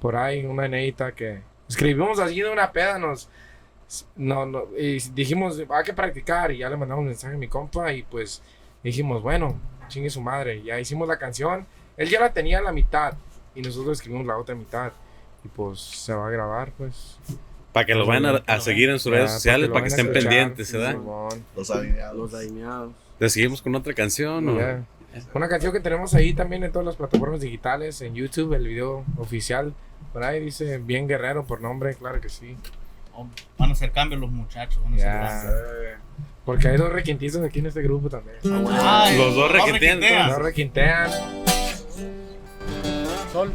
Por ahí, una inédita que escribimos así de una peda, nos... No, no, y dijimos, hay que practicar y ya le mandamos un mensaje a mi compa y pues dijimos, bueno, chingue su madre, ya hicimos la canción. Él ya la tenía a la mitad y nosotros escribimos la otra mitad y pues se va a grabar, pues. Para que lo vayan a, a seguir en sus Ya, redes sociales, para que a estén escuchar, pendientes, ¿verdad? Los alineados. Los alineados. ¿Le seguimos con otra canción? o? ya. Una canción que tenemos ahí también en todas las plataformas digitales, en YouTube, el video oficial. Por ahí dice Bien Guerrero por nombre, claro que sí. Van a hacer cambios los muchachos. Van a hacer. Porque hay dos requintizos aquí en este grupo también. Ay, Los dos requintean, requintean. Dos requintean. Sol.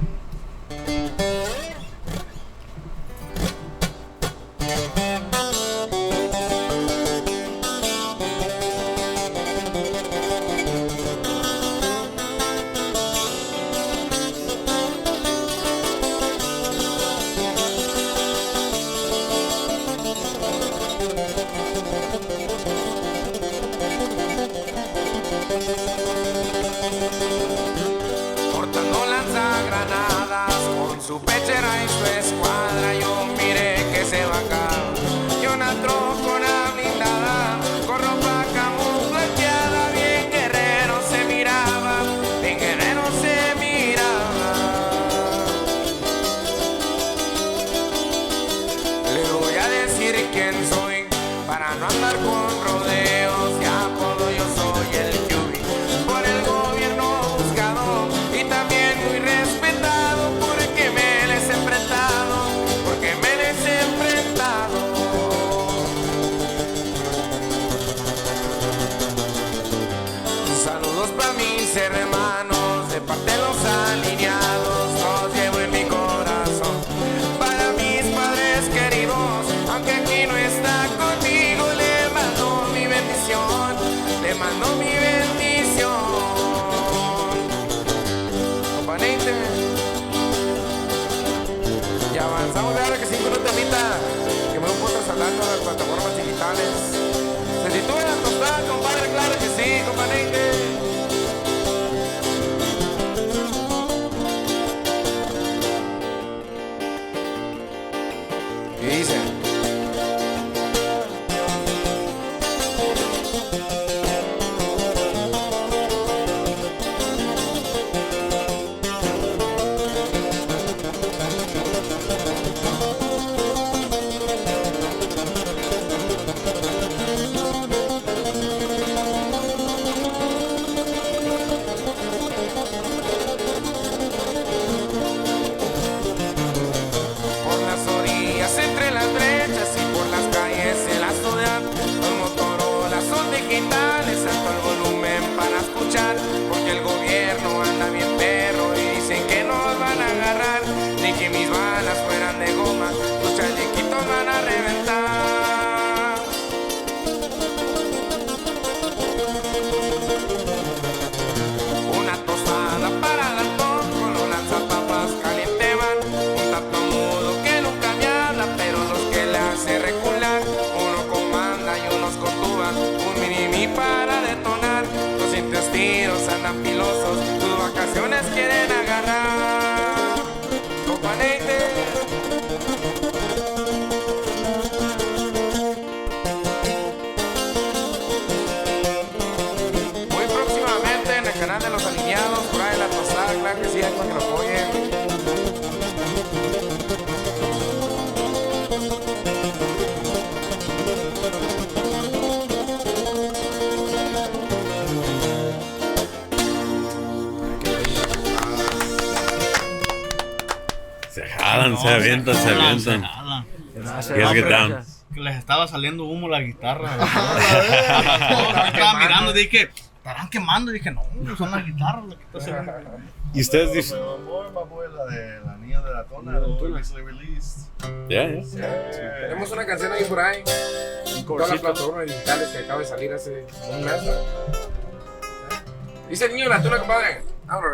Se avientan, se jalan, avientan. jalan. Gracias. Get down. Les estaba saliendo humo la guitarra. [LAUGHS] estaba mirando y dije, estarán quemando. Y dije, no, son las guitarras las que está saliendo. Y ustedes dicen. la de la niña de la tona, released. Ya, ya. Tenemos una canción ahí por ahí. En todas las plataformas digitales que acaba de salir hace un mes. ¿no? Dice el niño de la tuna, compadre. Ahora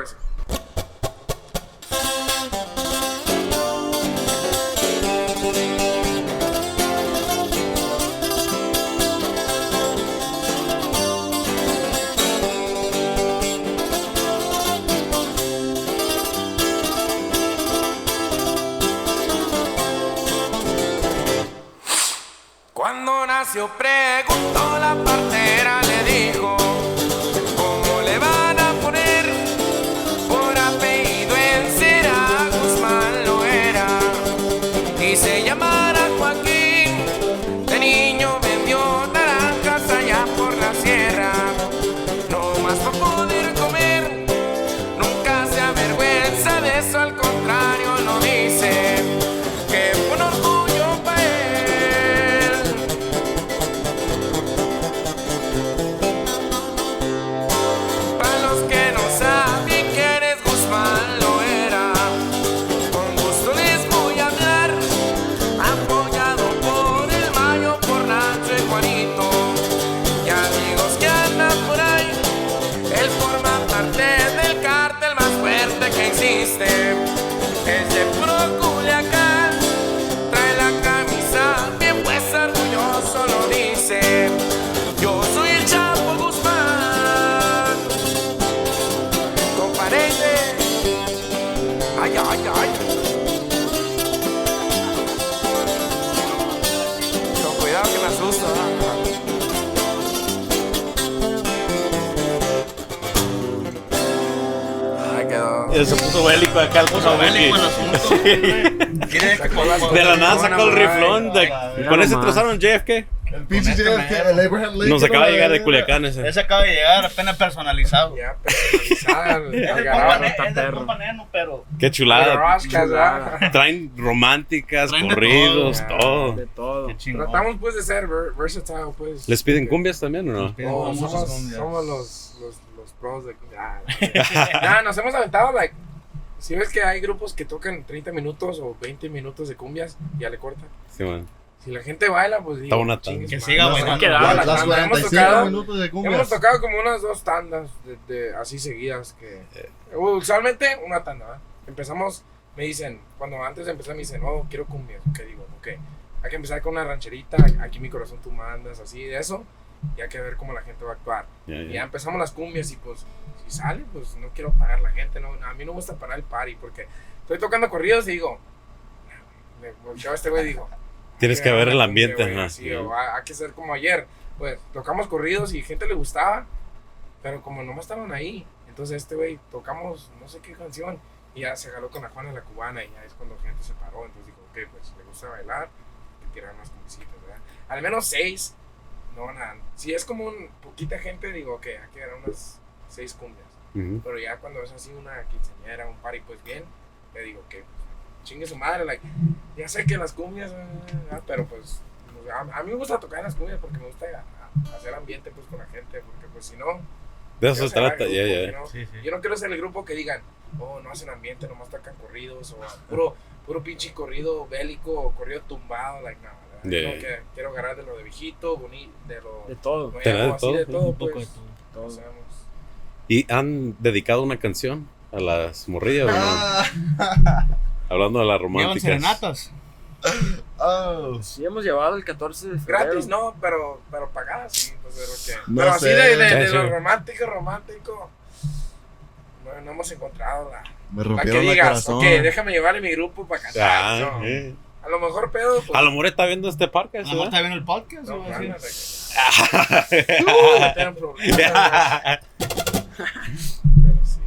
nació preguntó la partera, puso bélico acá el puso bélico el asunto. ¿Quieres que con- De la nada sacó el riflón. de- con ese trozaron JFK. El pinche este JFK, el Abraham Lincoln. Nos acaba de llegar de. Culiacán ese. Ese acaba de llegar apenas personalizado. Ya el [LAUGHS] Es de garage. compa ne- está es de perro. compa neno, pero Qué chulada. [LAUGHS] Traen románticas, Traen de corridos, todo. todo. De todo. Tratamos pues de ser ver- versatile, pues. ¿Les piden cumbias también o no? Piden Oh, somos, los, los, los pros de ah, [LAUGHS] Nah, nos hemos aventado, like. Si ves que hay grupos que tocan 30 minutos o 20 minutos de cumbias, ya le cortan. Sí, man. Si la gente baila, pues digo, Está una chingue tanda. su Que siga Las. Hemos 45 tocado, minutos de hemos cumbias. tocado como unas dos tandas de, de- así seguidas que usualmente una tanda ¿verdad? empezamos me dicen cuando antes de empezar me dicen oh quiero cumbias ok digo ok hay que empezar con una rancherita aquí mi corazón tú mandas así de eso y hay que ver cómo la gente va a actuar Ya, y ya empezamos las cumbias y pues si sale pues no quiero pagar la gente no a mí no me gusta parar el party porque estoy tocando corridos y digo me volteaba este güey y digo Tienes que ver el ambiente. ajá. Así, o hay, que ser como ayer. Pues tocamos corridos y gente le gustaba, pero como no estaban ahí. Entonces este güey tocamos no sé qué canción y ya se jaló con la Juana la cubana y ya es cuando gente se paró. Entonces dijo, ok, pues le gusta bailar, que tirar unas cumbiecitas, ¿verdad? Al menos seis. No van a. Si es como un poquita gente, digo, ok, hay que dar unas seis cumbias. Pero ya cuando es así una quinceañera, un party, pues bien, le digo que chingue su madre, like, ya sé que las cumbias, ah, pero pues a, a mí me gusta tocar las cumbias porque me gusta a- a- hacer ambiente pues con la gente, porque pues si no, De eso se trata, ya, ya. Sí, sí. Yo no quiero ser el grupo que digan, oh, no hacen ambiente, nomás tocan corridos, o puro, puro pinche corrido bélico, o corrido tumbado, like, no, no, que quiero agarrar de lo de viejito, bonito, de lo De todo. nuevo, de así todo, de todo, Un poco pues, de todo. todos sabemos. ¿Y han dedicado una canción a las morrillas o no? Ah. Hablando de las Llevan románticas. serenatas. Oh. Sí, hemos llevado el 14 de febrero. Gratis, no, pero, pero pagadas, sí, pues de lo que. No pero así sé. de, de, de sí. lo romántico, romántico. No, no hemos encontrado la, Me la que rompieron el digas, corazón. ok, déjame llevarle mi grupo para cantar. Ah, no. eh. A lo mejor pedo, pues. A lo mejor está viendo este parque, A lo mejor está viendo el podcast. no, o así. cálmate. [LAUGHS] Me tienen problemas. Pero sí.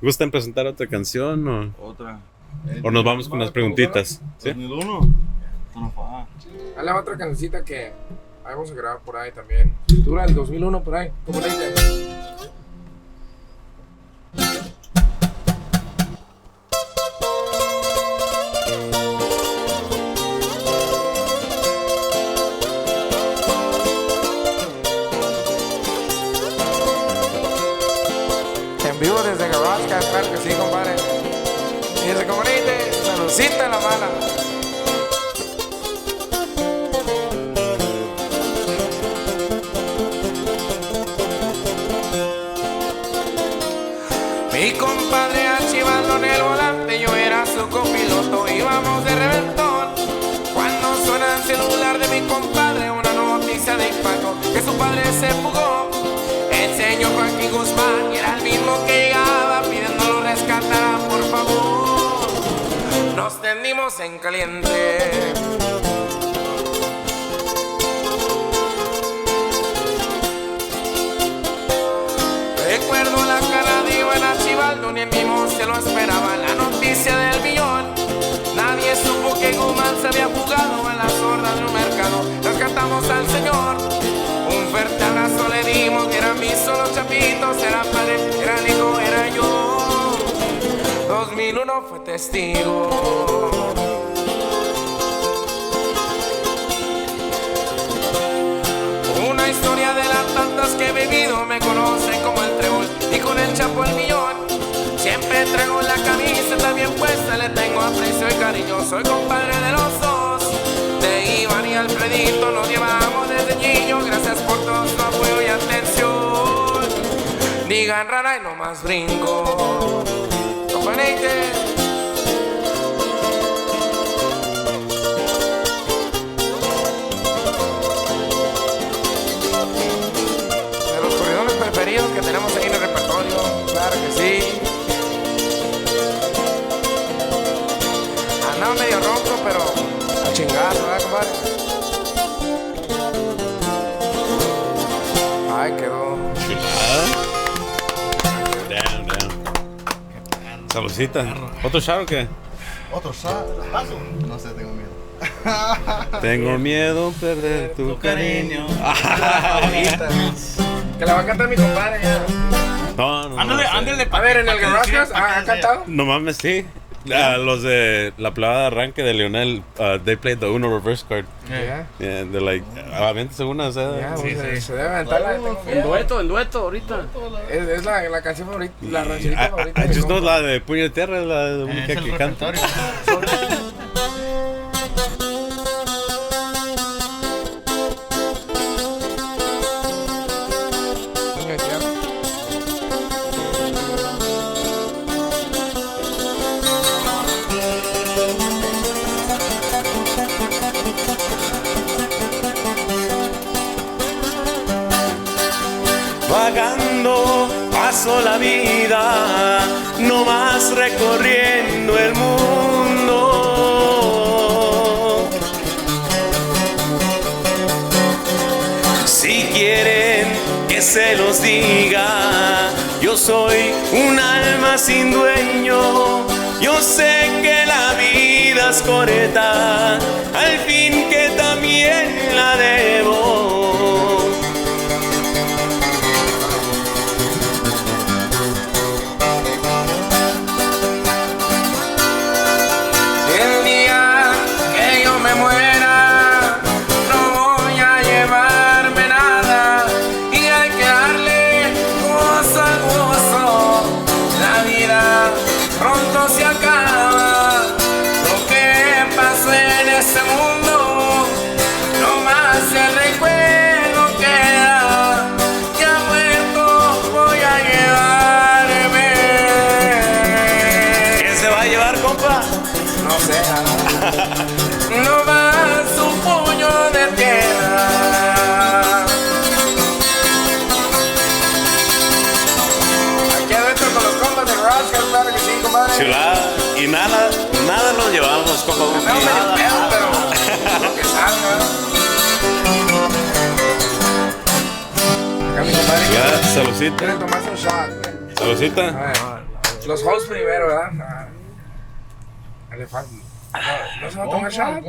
¿Gustan presentar otra canción o, Otra. o nos vamos con las preguntitas? ¿Sí? 2001. Esto no fue. Hay la otra cancioncita que vamos a grabar por ahí también. Dura el 2001 por ahí. ¿Cómo le Ay, quedó. Damn, damn. Saludcita. ¿Otro shot o qué? Otro shot. ¿Paso? No sé, tengo miedo. [LAUGHS] Tengo miedo perder tu cariño. [LAUGHS] Que la va a cantar mi compadre ya. No, no, Ándale, no, ándale. A ver, en el Garage House, ¿ha, ha cantado? No mames, sí. Ah, los de la plebada de arranque de Lionel, uh, they played the Uno reverse card. Ya, Yeah, they're like, aviéntese una, o sea. ya, Sí, se- sí. se debe aventar la En dueto, en dueto, ahorita. Es, es la, la canción favorita, la I, rancherita favorita. I mi just know la de Puño de Tierra, la Es única el que canta. [LAUGHS] la vida, no más recorriendo el mundo. Si quieren que se los diga, yo soy un alma sin dueño. Yo sé que la vida es corta, al fin que también la debo. no más un puño de tierra. Aquí adentro con los compas de Rascal, claro que sí, compadre. Chulada, y nada, nada nos llevamos, compa. No, nada, me pedo, nada. pero lo que salga. Acá mi saludcita. Quieren tomarse un shot, güey. Saludcita. Los hosts primero, ¿verdad? Ah. Elefante. Fácil. No, ¿No se va a tomar shot?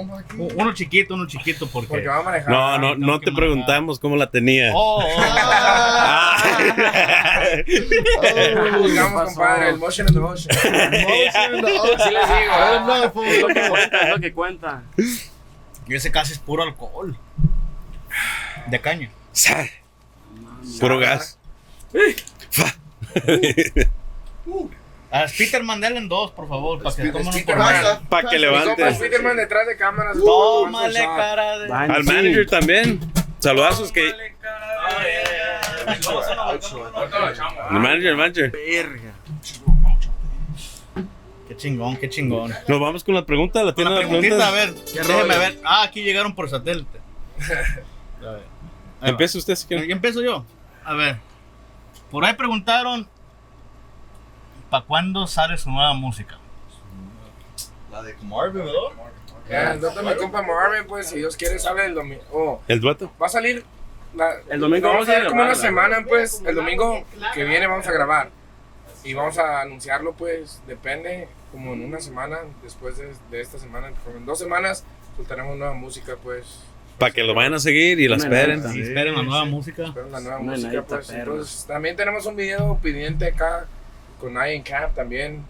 Uno chiquito, uno chiquito, porque. Porque va a manejar. No, no, no te preguntamos cómo la tenía. Oh, oh, Ah. Buscamos, [LAUGHS] compadre, el motion in the motion. [LAUGHS] Así les digo, ¿verdad? Es lo que cuenta, es lo que cuenta. Y ese casi es puro alcohol. De caña. Puro gas. [LAUGHS] A Spiderman denle en dos, por favor, para que tomen un Para que levante. Spiderman detrás de cámaras. Tómale cara de. Al manager también. Saludazos que. El manager, el manager. Qué chingón, qué chingón. Nos vamos con la pregunta, la tiene Una la preguntita, a ver, déjeme ver. Ah, aquí llegaron por satélite. A ver. Empieza usted si quiere. ¿Ya empiezo yo? A ver. Por ahí preguntaron. ¿Para cuándo sale su nueva música? La de Marvin, ¿verdad? Ya, entonces mi compa Marvin, pues, si Dios quiere, sale el domingo. Oh, El dueto. va a salir. la- El domingo vamos vamos a ver como una semana, pues. El domingo que viene vamos a grabar. Y vamos a anunciarlo, pues, depende, como en una semana, después de, de esta semana, como en dos semanas, soltaremos nueva música, pues. Para que lo vayan a seguir y la esperen. esperen la nueva música. Esperen la nueva música, pues. Entonces, también tenemos un video pendiente acá con Ian Camp también,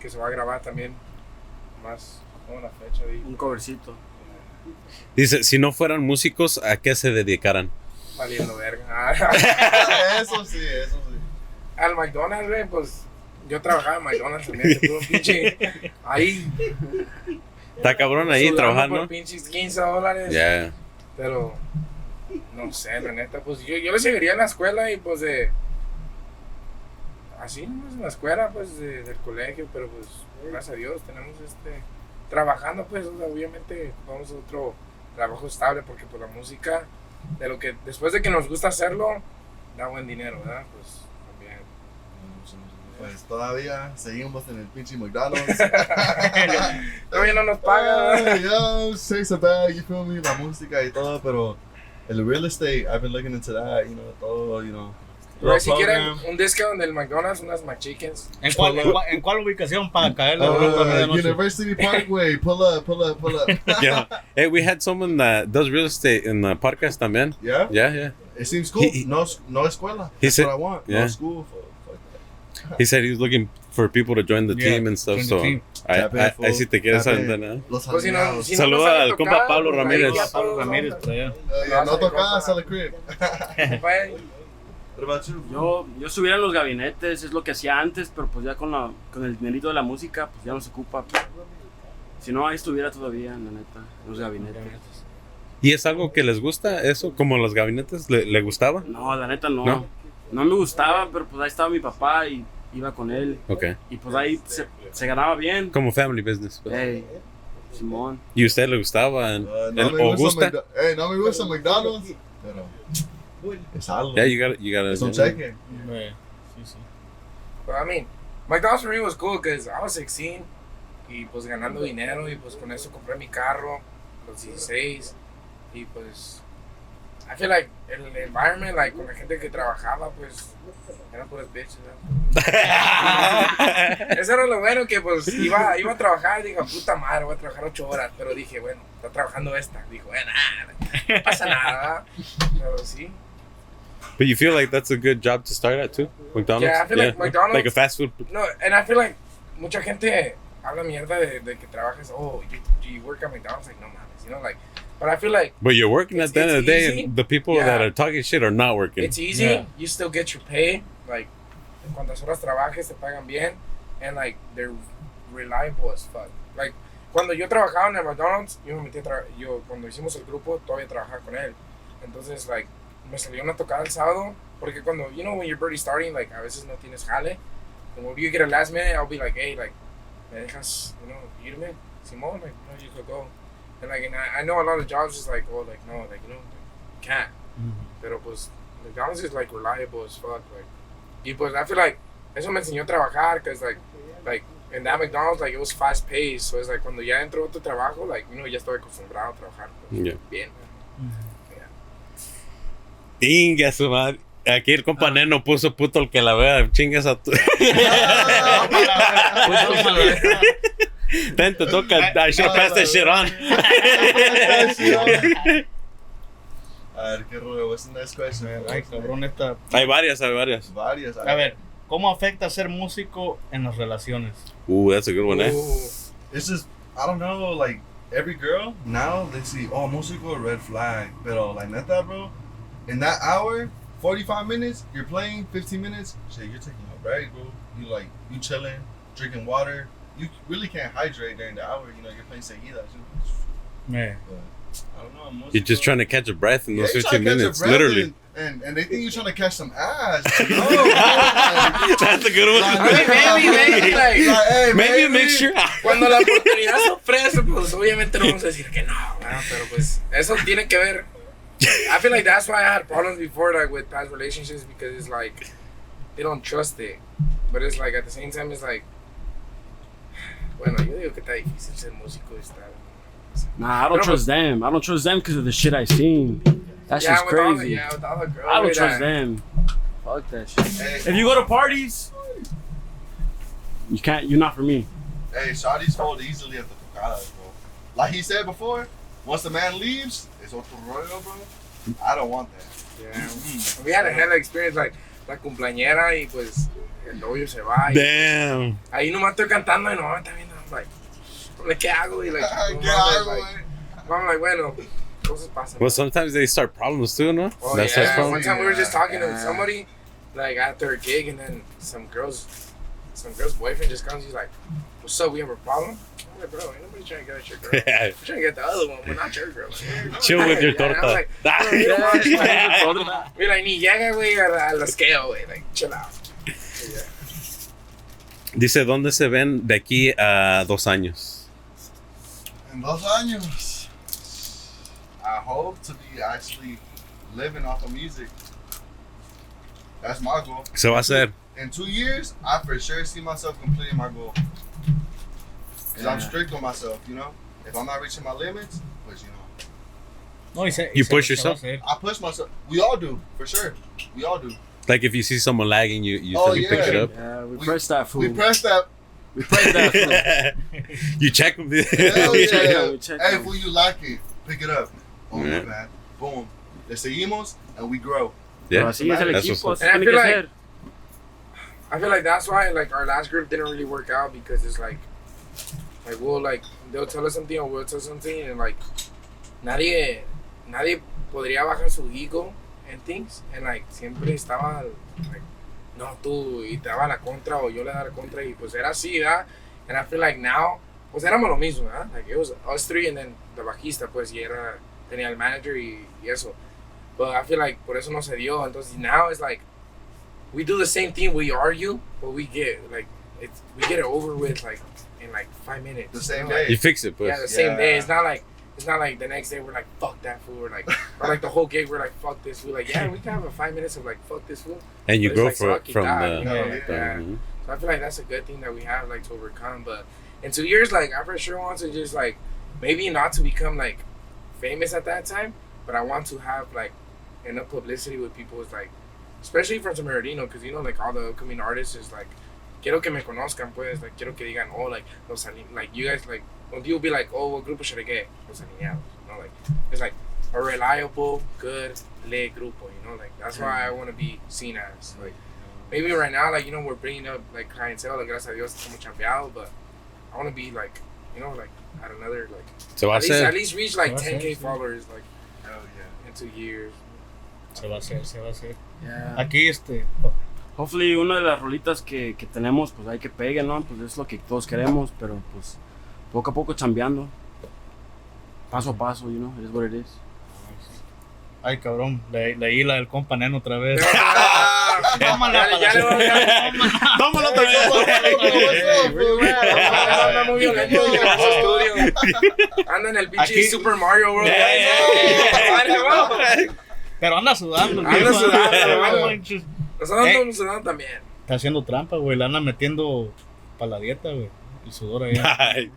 que se va a grabar también. Más, con la fecha ahí. Un covercito. Dice, si no fueran músicos, ¿a qué se dedicaran? Valiendo verga. [LAUGHS] eso sí, eso sí. Al McDonald's, güey, pues yo trabajaba en McDonald's también, de pinche. Ahí. Está cabrón ahí trabajando. Por pinches 15 dólares. Ya. Pero, no sé, la neta, pues yo, yo le seguiría en la escuela y pues de. Así, pues en la escuela, pues de- del colegio, pero pues gracias a Dios tenemos este. Trabajando, pues, obviamente vamos a otro trabajo estable porque por la música, de lo que después de que nos gusta hacerlo, da buen dinero, ¿verdad? Pues también. Pues todavía seguimos en el pinche McDonald's. [LAUGHS] Todavía no nos pagan. Ya, shakes a bag, you feel me, la música y todo, pero el real estate, I've been looking into that, you know, todo, you know. Pero si quieren un discount del McDonald's, unas McChickens. ¿En cuál, en, cuál, en cuál ubicación para caerle Uh, bronca a medianoche? University Parkway, pull up, pull up, pull up. [LAUGHS] Yeah. Hey, we had someone that does real estate in the podcast también. yeah? Yeah, yeah. It seems cool. He- he- no, no escuela. he That's said- what I want. yeah. No school. He said he was looking for people to join the Yeah, team and stuff. So. I, I, si te quieres ¿no? Los Pues si no, si no Saluda al compa Pablo pues, Ramírez. Pablo Ramírez, por allá. Uh, yeah, no toca, sell the crib. [LAUGHS] Yo, yo estuviera en los gabinetes, es lo que hacía antes, pero pues ya con, la, con el dinerito de la música, pues ya no se ocupa. Si no, ahí estuviera todavía, la neta, en los gabinetes. ¿Y es algo que les gusta eso? ¿Como los gabinetes le, le gustaba? No, la neta no. ¿No? no. me gustaba, pero pues ahí estaba mi papá y iba con él. Ok. Y pues ahí se, se ganaba bien. Como family business. pues. Ey, Simón. ¿Y a usted le gustaba? Uh, ¿El- no, me ¿O gusta gusta? McDo- eh, no me gusta McDonald's, pero es algo. Yeah, you gotta, you gotta. es un cheque. Sí, sí. But I mean, McDonald's for me was cool because I was 16 y pues ganando dinero y pues con eso compré mi carro a los 16 y pues I feel like el environment, like con la gente que trabajaba, pues eran puras bitches. ¿no? [LAUGHS] Eso era lo bueno que pues iba, iba a trabajar y digo, puta madre, voy a trabajar 8 horas, pero dije, bueno, está trabajando esta. Dijo, bueno, no pasa nada, ¿verdad? pero sí. But you feel like that's a good job to start at too? McDonald's? Yeah, I feel like McDonald's- Like a fast food. No, and I feel like mucha gente habla mierda de, de que trabajas, oh, you, you work at McDonald's, like, no mames, you know, like, but I feel like But you're working at the end of it's the day, easy. and the people Yeah. that are talking shit are not working. it's easy, Yeah. you still get your pay, like, cuantas horas trabajes te pagan bien, and like, they're reliable as fuck. Like, cuando yo trabajaba en el McDonald's, yo me metí a tra- yo, cuando hicimos el grupo, todavía trabajaba con él. Entonces, like, me salió una tocada el sábado, porque cuando, you know, when you're barely starting, like, a veces no tienes jale. And when you get a last minute, I'll be like, hey, like, me dejas, you know, irme, Simón, like, no, you could go. And like, and I, I know a lot of jobs is like, oh, like, no, like, you know, like, you can't. Pero pues, McDonald's is like reliable as fuck, like. Y pues, I feel like, eso me enseñó a trabajar, cause like, like, And that McDonald's, like, it was fast paced. So it's like, cuando ya entró a otro trabajo, like, you know, ya estaba acostumbrado a trabajar. Pues, Yeah. Bien. Inga su madre. Aquí el compa Neno puso puto el que la vea. Chingas a tu. Then te toca. I should have passed that shit on. A ver, qué rollo. What's the next question, man? Ay, cabrón, esta. Hay varias, hay varias. Varias. A ver, ¿cómo afecta ser músico en las relaciones? Uh, that's a good one, eh? Ooh. It's just, I don't know, like, every girl, now they see, oh, músico, red flag. Pero, like, neta, bro, in that hour, 45 minutes, you're playing, 15 minutes, shit, you're taking a break, bro. You, like, you chilling, drinking water. You really can't hydrate during the hour, you know, you're playing seguidas. Me. I don't know. Músico, You're just trying to catch a breath in those you're 15 trying to catch your minutes, literally. And, and, and they think you're trying to catch some ass. No, bro, like, That's a good one. Ay, maybe, maybe, like, like, hey, Maybe maybe, a mixture. Cuando la oportunidad se ofrece, pues obviamente no vamos a decir que no, ¿verdad? pero pues eso tiene que ver. I feel like that's why I had problems before, like with past relationships, because it's like they don't trust it, but it's like at the same time it's like, [SIGHS] bueno, yo digo que está difícil ser músico y estar. Nah, I don't Pero- trust them. I don't trust them because of the shit I seen. That's yeah, just with all the, crazy. yeah, with all the girls. I don't with trust that. them. Fuck that shit. Hey, If you go to parties, you can't. You're not for me. Hey, Shawty's fold easily at the tocadas, bro. Like he said before, once the man leaves, it's otro rollo, bro. I don't want that. Yeah. We had a hell of experience, like la cumpleañera y pues el novio se va. Y, Damn. Ahí nomás estoy cantando y no me está viendo. I'm like, like, ¿qué hago? Y like, [LAUGHS] ¿Qué no hago, like, I'm like, bueno, cosas pasan. Well, sometimes they start problems too, no? Oh, That starts yeah. One time we were just talking to somebody, like after a gig, and then some girls, some girl's boyfriend just comes. He's like, "What's up? We have a problem." I'm "Bro, ain't nobody trying to get at your girl. We're trying to get the other one, but not your girl." Chill with your Yeah, and I'm torta. like, "Bro, you don't want to- We're like, ni llega, güey, a la, a la scale, güey. Like, chill out. Yeah. Dice, ¿dónde se ven de aquí a dos años? In dos años, I hope to be actually living off of music. That's my goal. Se va a hacer. In two years, I for sure see myself completing my goal. Cause I'm strict on myself, you know. If I'm not reaching my limits, pues you know, No, y se, y You se- push se va a yourself? hacer. I push myself. We all do, for sure. We all do. Like if you see someone lagging, you you, Oh, you pick it yeah. up. Yeah, we, We- press that food. We press that. We press that food. [LAUGHS] you check them. [LAUGHS] Hell We yeah. [LAUGHS] check it, we check hey, it. fool, you like it? Pick it up. Oh Yeah. my bad. Boom. Le seguimos and we grow. Yeah. así es el That's equipo. what's Así up. tiene And I feel ser. I feel like that's why like our last group didn't really work out because it's like like we'll like they'll tell us something or we'll tell something and like nadie nadie podría bajar su ego and things and like siempre estaba like no tú y te daba la contra o yo le daba la contra y pues era así ¿verdad? and I feel like now pues éramos lo mismo ¿verdad? like it was us three and then the bajista pues y era tenía el manager y, y eso but I feel like por eso no se dio entonces now it's like we do the same thing. We argue, but we get like it's we get it over with like in like five minutes. The same You day. You fix it, pues. yeah, the same day. It's not like it's not like the next day we're like fuck that fool or like or like the whole gig we're like fuck this fool. Like yeah, we can have a five minutes of like fuck this fool. and you But grow it's for, like, suck it from down, the. you know, Yeah, like, the- yeah. mhm. So I feel like that's a good thing that we have like to overcome. But in two years, like I for sure want to just like maybe not to become like famous at that time, but I want to have like enough publicity with people. It's like, especially from San Bernardino, because you know like all the upcoming artists is like, quiero que me conozcan pues, like quiero que digan oh like los ali- like you guys like when you'll be like oh what grupo should I get los alineados, you know like it's like a reliable good lit grupo, you know like that's why I mm. want to be seen as like mm. maybe right now, like you know, we're bringing up like clientele, like gracias a Dios estamos chambeados, but I want to be like, you know, like at another like Se va a at least at least reach like Se va a 10k hacer, sí. followers like Hell yeah. in two years. Se va a hacer, se va a hacer. Yeah. Aquí, este. Hopefully una de las rolitas que, que tenemos, pues hay que pegue, ¿no? Pues es lo que todos queremos, pero pues poco a poco chambeando. Paso a paso, you know, it is what it is. Ay, cabrón. Le, leí la del compa Neno otra vez. [LAUGHS] [LAUGHS] Tómala, ya, ya le voy a dar. [LAUGHS] Tómalo otra vez. Anda en el pinche Super Mario World. Pero anda sudando. Anda sudando, Güey. Nosotros andamos sudando también. Está haciendo trampa, güey. La anda metiendo para la dieta, güey. el sudor ahí. [LAUGHS] Ay,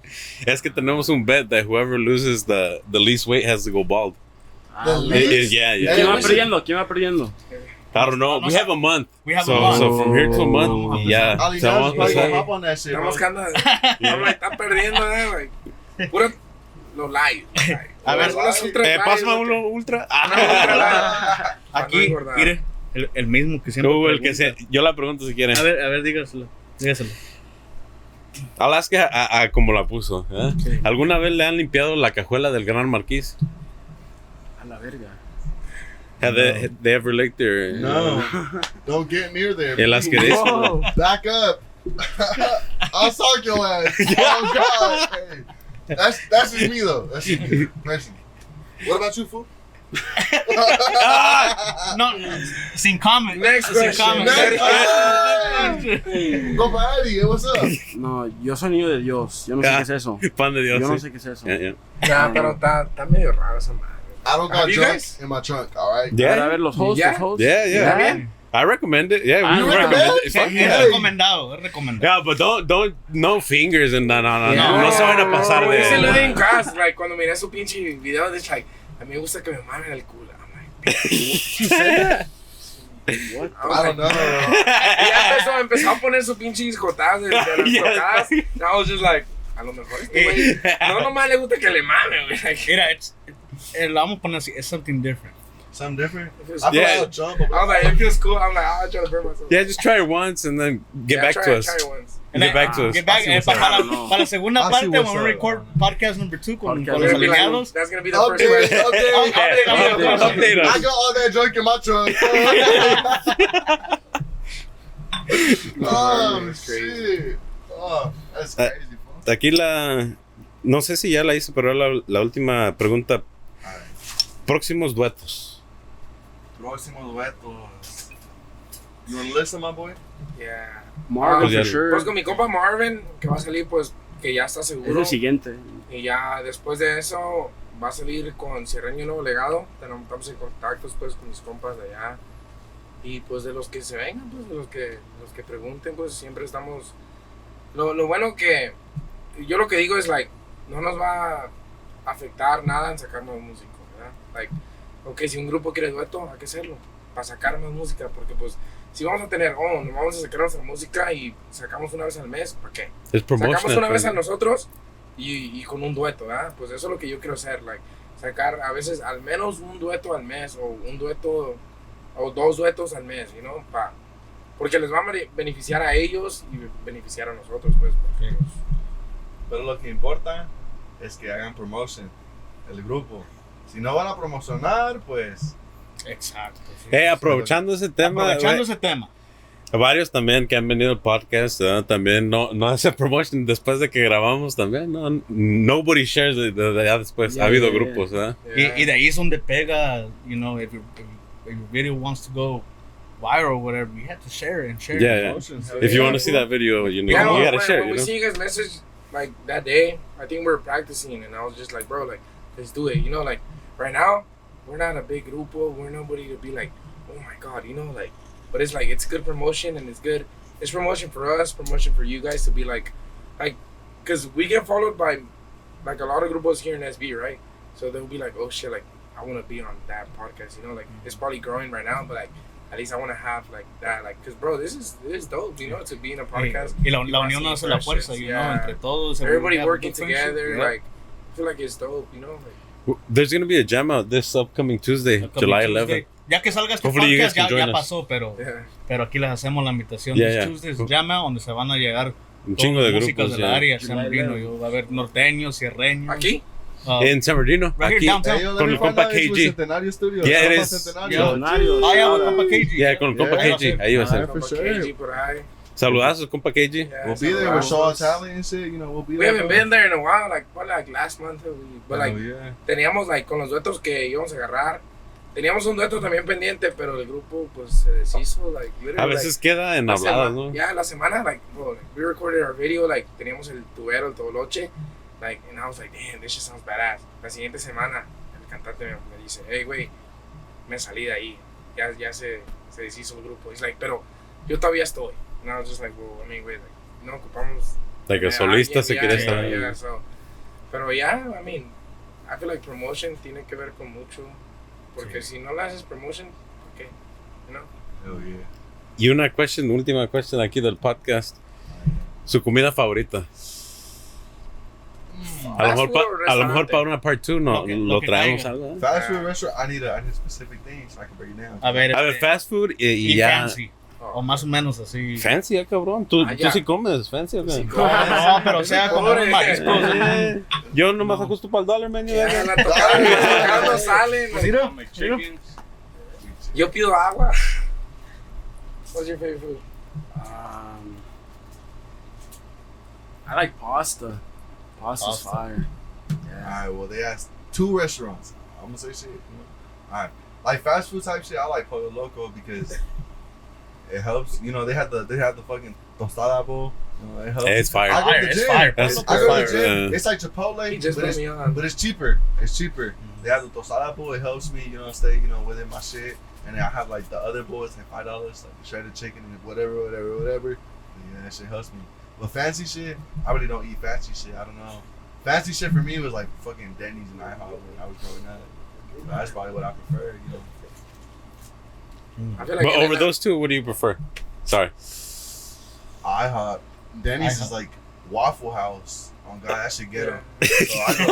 es que tenemos un bet that whoever loses the, the least weight has to go bald. The It- least- it- yeah, yeah. ¿Quién va perdiendo? ¿Quién va perdiendo? I don't know. No We have a month. We have a so, month. so from here to a month, a yeah. Ali, So vamos a pasar. hop on that shit, bro. Estamos que anda. No, like, está perdiendo, eh, like. Puro. Los light. like. A ver, Eh, light, pásame uno ultra. light. Aquí, mire, el, el mismo que siempre. Tú, el que sea. Yo la pregunto si quieren. A ver, a ver, dígaselo. Dígaselo. Her a, a como la puso. ¿eh? ¿Alguna vez le han limpiado la cajuela del Gran Marquís? A la verga. Have they, they ever licked their... No, [LAUGHS] don't get near there. El asqueroso. Back up. [LAUGHS] I'll sock your ass. [LAUGHS] Oh God. Hey. That's that's just me though. That's just me. What about you, fool? No, no, sin comment. Next sin question. comment. Next- Eddie. What's up? No, yo soy niño de Dios. Yo no sé Ah, qué es eso. Pan de Dios. Yo no sé qué es eso. Yeah, yeah. Nah, pero está, está medio raro esa madre. I don't got junk in my trunk. All right. Yeah, ver, los hosts, ¿Ya? los hosts. yeah, yeah. I recommend it. Yeah, Ah, we you recommend recommend? it. Es, yeah. recomendado, es recomendado. Yeah, but don't, don't, no fingers and no, no, no, Yeah. no, no se van a pasar No, ese lo di en de... casa, like, cuando miré su pinche video, de like, a mí me gusta que me mamen el culo. I'm like, What? I don't know. Y ya empezó, empezó a poner sus pinches jotadas de, de [LAUGHS] las Yes. tocadas. And I was just like, a lo mejor este güey, no nomás le gusta que le mame, güey. Like, Mira, it's, eh, lo vamos a poner así, es something different. Something different. I feel Yeah. like I was like, it feels cool. I'm like, I'll try to burn myself. Yeah, just try it once and then get Yeah, back try to it, us. Try it once. Get back to us. Get back, eh, para, la, para la segunda parte, we up. record podcast number two con, los alineados. that's gonna be the first Update, question. update. Update, update, update us. I got all that junk in my trunk. [LAUGHS] oh shit! Oh, that's crazy, fool. Aquí la... No sé si ya la hice, pero la, la última pregunta. Próximos duetos. Próximo duetos. You wanna listen, my boy? Yeah. Marvin, Pues sure. Pues con mi compa Marvin, que va a salir, pues, que ya está Es seguro. el siguiente. Y ya después de eso va a salir con Sierreño Nuevo Legado. Tenemos, estamos en contactos pues con mis compas de allá. Y pues de los que se vengan, pues de los que, los que pregunten, pues siempre estamos... Lo, lo bueno que yo lo que digo es, like, no nos va a afectar nada en sacar más música, ¿verdad? Like, ok, si un grupo quiere dueto, hay que hacerlo, para sacar más música, porque pues si vamos a tener, oh, nos vamos a sacar nuestra música y sacamos una vez al mes, ¿para qué? Es. Sacamos una vez a nosotros y, y con un dueto, ¿verdad? Pues eso es lo que yo quiero hacer, like, sacar a veces al menos un dueto al mes o un dueto o dos duetos al mes, you know, pa, porque les va a bene- beneficiar a ellos y beneficiar a nosotros, pues. porque, pues, Pero lo que importa es que hagan promotion el grupo. Si no van a promocionar, pues Exacto. sí. Eh, aprovechando ese tema, Aprovechando güey, ese tema. varios también que han venido al podcast, ¿verdad? también no, no hace promotion después de que grabamos también, ¿no? Nobody shares de, de- de allá después. Yeah, ha habido yeah, yeah. grupos, ¿verdad? yeah. Y, y de ahí es donde pega, you know, if your, if your video wants to go viral or whatever, you have to share it and share Yeah, it. yeah. promotions. If you want to see that video, you, know, Yeah, you gotta when- share, when you we know? see you guys message like that day, I think we were practicing, and I was just like, bro, like, let's do it. You know, like right now, we're not a big grupo. We're nobody to be like, oh my god, you know, like. But it's like it's good promotion, and it's good. It's promotion for us, promotion for you guys to be like, like, because we get followed by, like a lot of grupos here in SB, right? So they'll be like, oh shit, like I want to be on that podcast. You know, like it's mm-hmm. probably growing right now, but like. At least I want to have like that, like, cause bro, this is this is dope, you know, to be in a podcast. La, la unión hace la fuerza, you know, yeah. entre todos. everybody we have a working together. yeah. Like, I feel like it's dope, you know. Like, There's gonna be a jam out this upcoming Tuesday, Upcoming July Tuesday. 11th. Ya que salga este Hopefully you guys podcast, ya, ya pasó, pero, yeah. pero aquí les hacemos la invitación. Yeah, This yeah. Tuesday's Jam Out, donde se van a llegar Un chingo de los músicos grupos. del yeah. área, San. 11. yo- Va a haber norteños, sierreños. Aquí, uh, En San Bernardino, Right aquí. Con el compa KG. Centenario Studio. Yeah, is. Centenario. Millonario. Ah, ya, compa KG. Yeah, con el compa Yeah. KG, ahí va a Ah, ser. KG por ahí. Saludazos, compa KG. Yeah, We'll be there Shaw saludamos. Tally and shit. You know, we'll be We there. haven't been there in a while, like, probably like last month. We, but like, Oh, yeah. teníamos like con los duetos que íbamos a agarrar. Teníamos un dueto también pendiente, pero el grupo pues se deshizo, like, literally, A veces queda en la habladas, ¿no? Ya, la semana, like, bro, like, we recorded our video, like, teníamos el tubero, el toboloche, like, and I was like, damn, this shit sounds badass. La siguiente semana, el cantante me, me dice, hey, güey, me salí de ahí, ya, ya se, se deshizo el grupo. He's like, pero yo todavía estoy. And I was just like, well, I mean, güey, like, no ocupamos que eh, solista alguien, se yeah, quiere yeah, estar. yeah, so. Pero ya, I mean, I feel like promotion tiene que ver con mucho. Porque si no le haces promotion, ¿por qué? You know? Hell yeah. Y una question, última question aquí del podcast. Su comida favorita. A lo Fast mejor, pa- a lo para una part 2 no, Lo traemos. ¿eh? Fast food restaurant. I need a, I need a specific thing so I can break it down. A ver, A ver, este, fast food y, y y ya. fancy. O más o menos así. Fancy, ah, cabrón. ¿Tú, Ah, tú sí comes fancy? Sí, No, no, pero o sea, como Pobre. unos mariscos. Eh, Yo nomás ajusto para el dólar, man. Ya, la tocada, no sale. Pues no. mira, chicken. Yo pido agua. What's your favorite food? Um, I like pasta. Pasta's Pasta. fire. Yeah. Alright, well they asked two restaurants. I'm gonna say shit. Know? Alright, like fast food type shit. I like Pollo Loco because it helps. You know they had the they had the fucking tostada bowl. You know, it helps. It's fire. I go to the it's fire. That's- I go to Fire, the gym. yeah. It's like Chipotle, He just but it's, me on. but it's cheaper. It's cheaper. Mm-hmm. They have the tostada bowl. It helps me, you know, stay you know within my shit. And then I have like the other bowl. It's like five dollars, like shredded chicken and whatever, whatever, whatever. Yeah, that shit helps me. But fancy shit, I really don't eat fancy shit. I don't know. Fancy shit for me was like fucking Denny's and IHOP when I was growing up. But that's probably what I prefer, you know. I feel like But over and those two, what do you prefer? Sorry. IHOP. Denny's IHOP. is like Waffle House. Oh God, that shit ghetto. Yeah. So I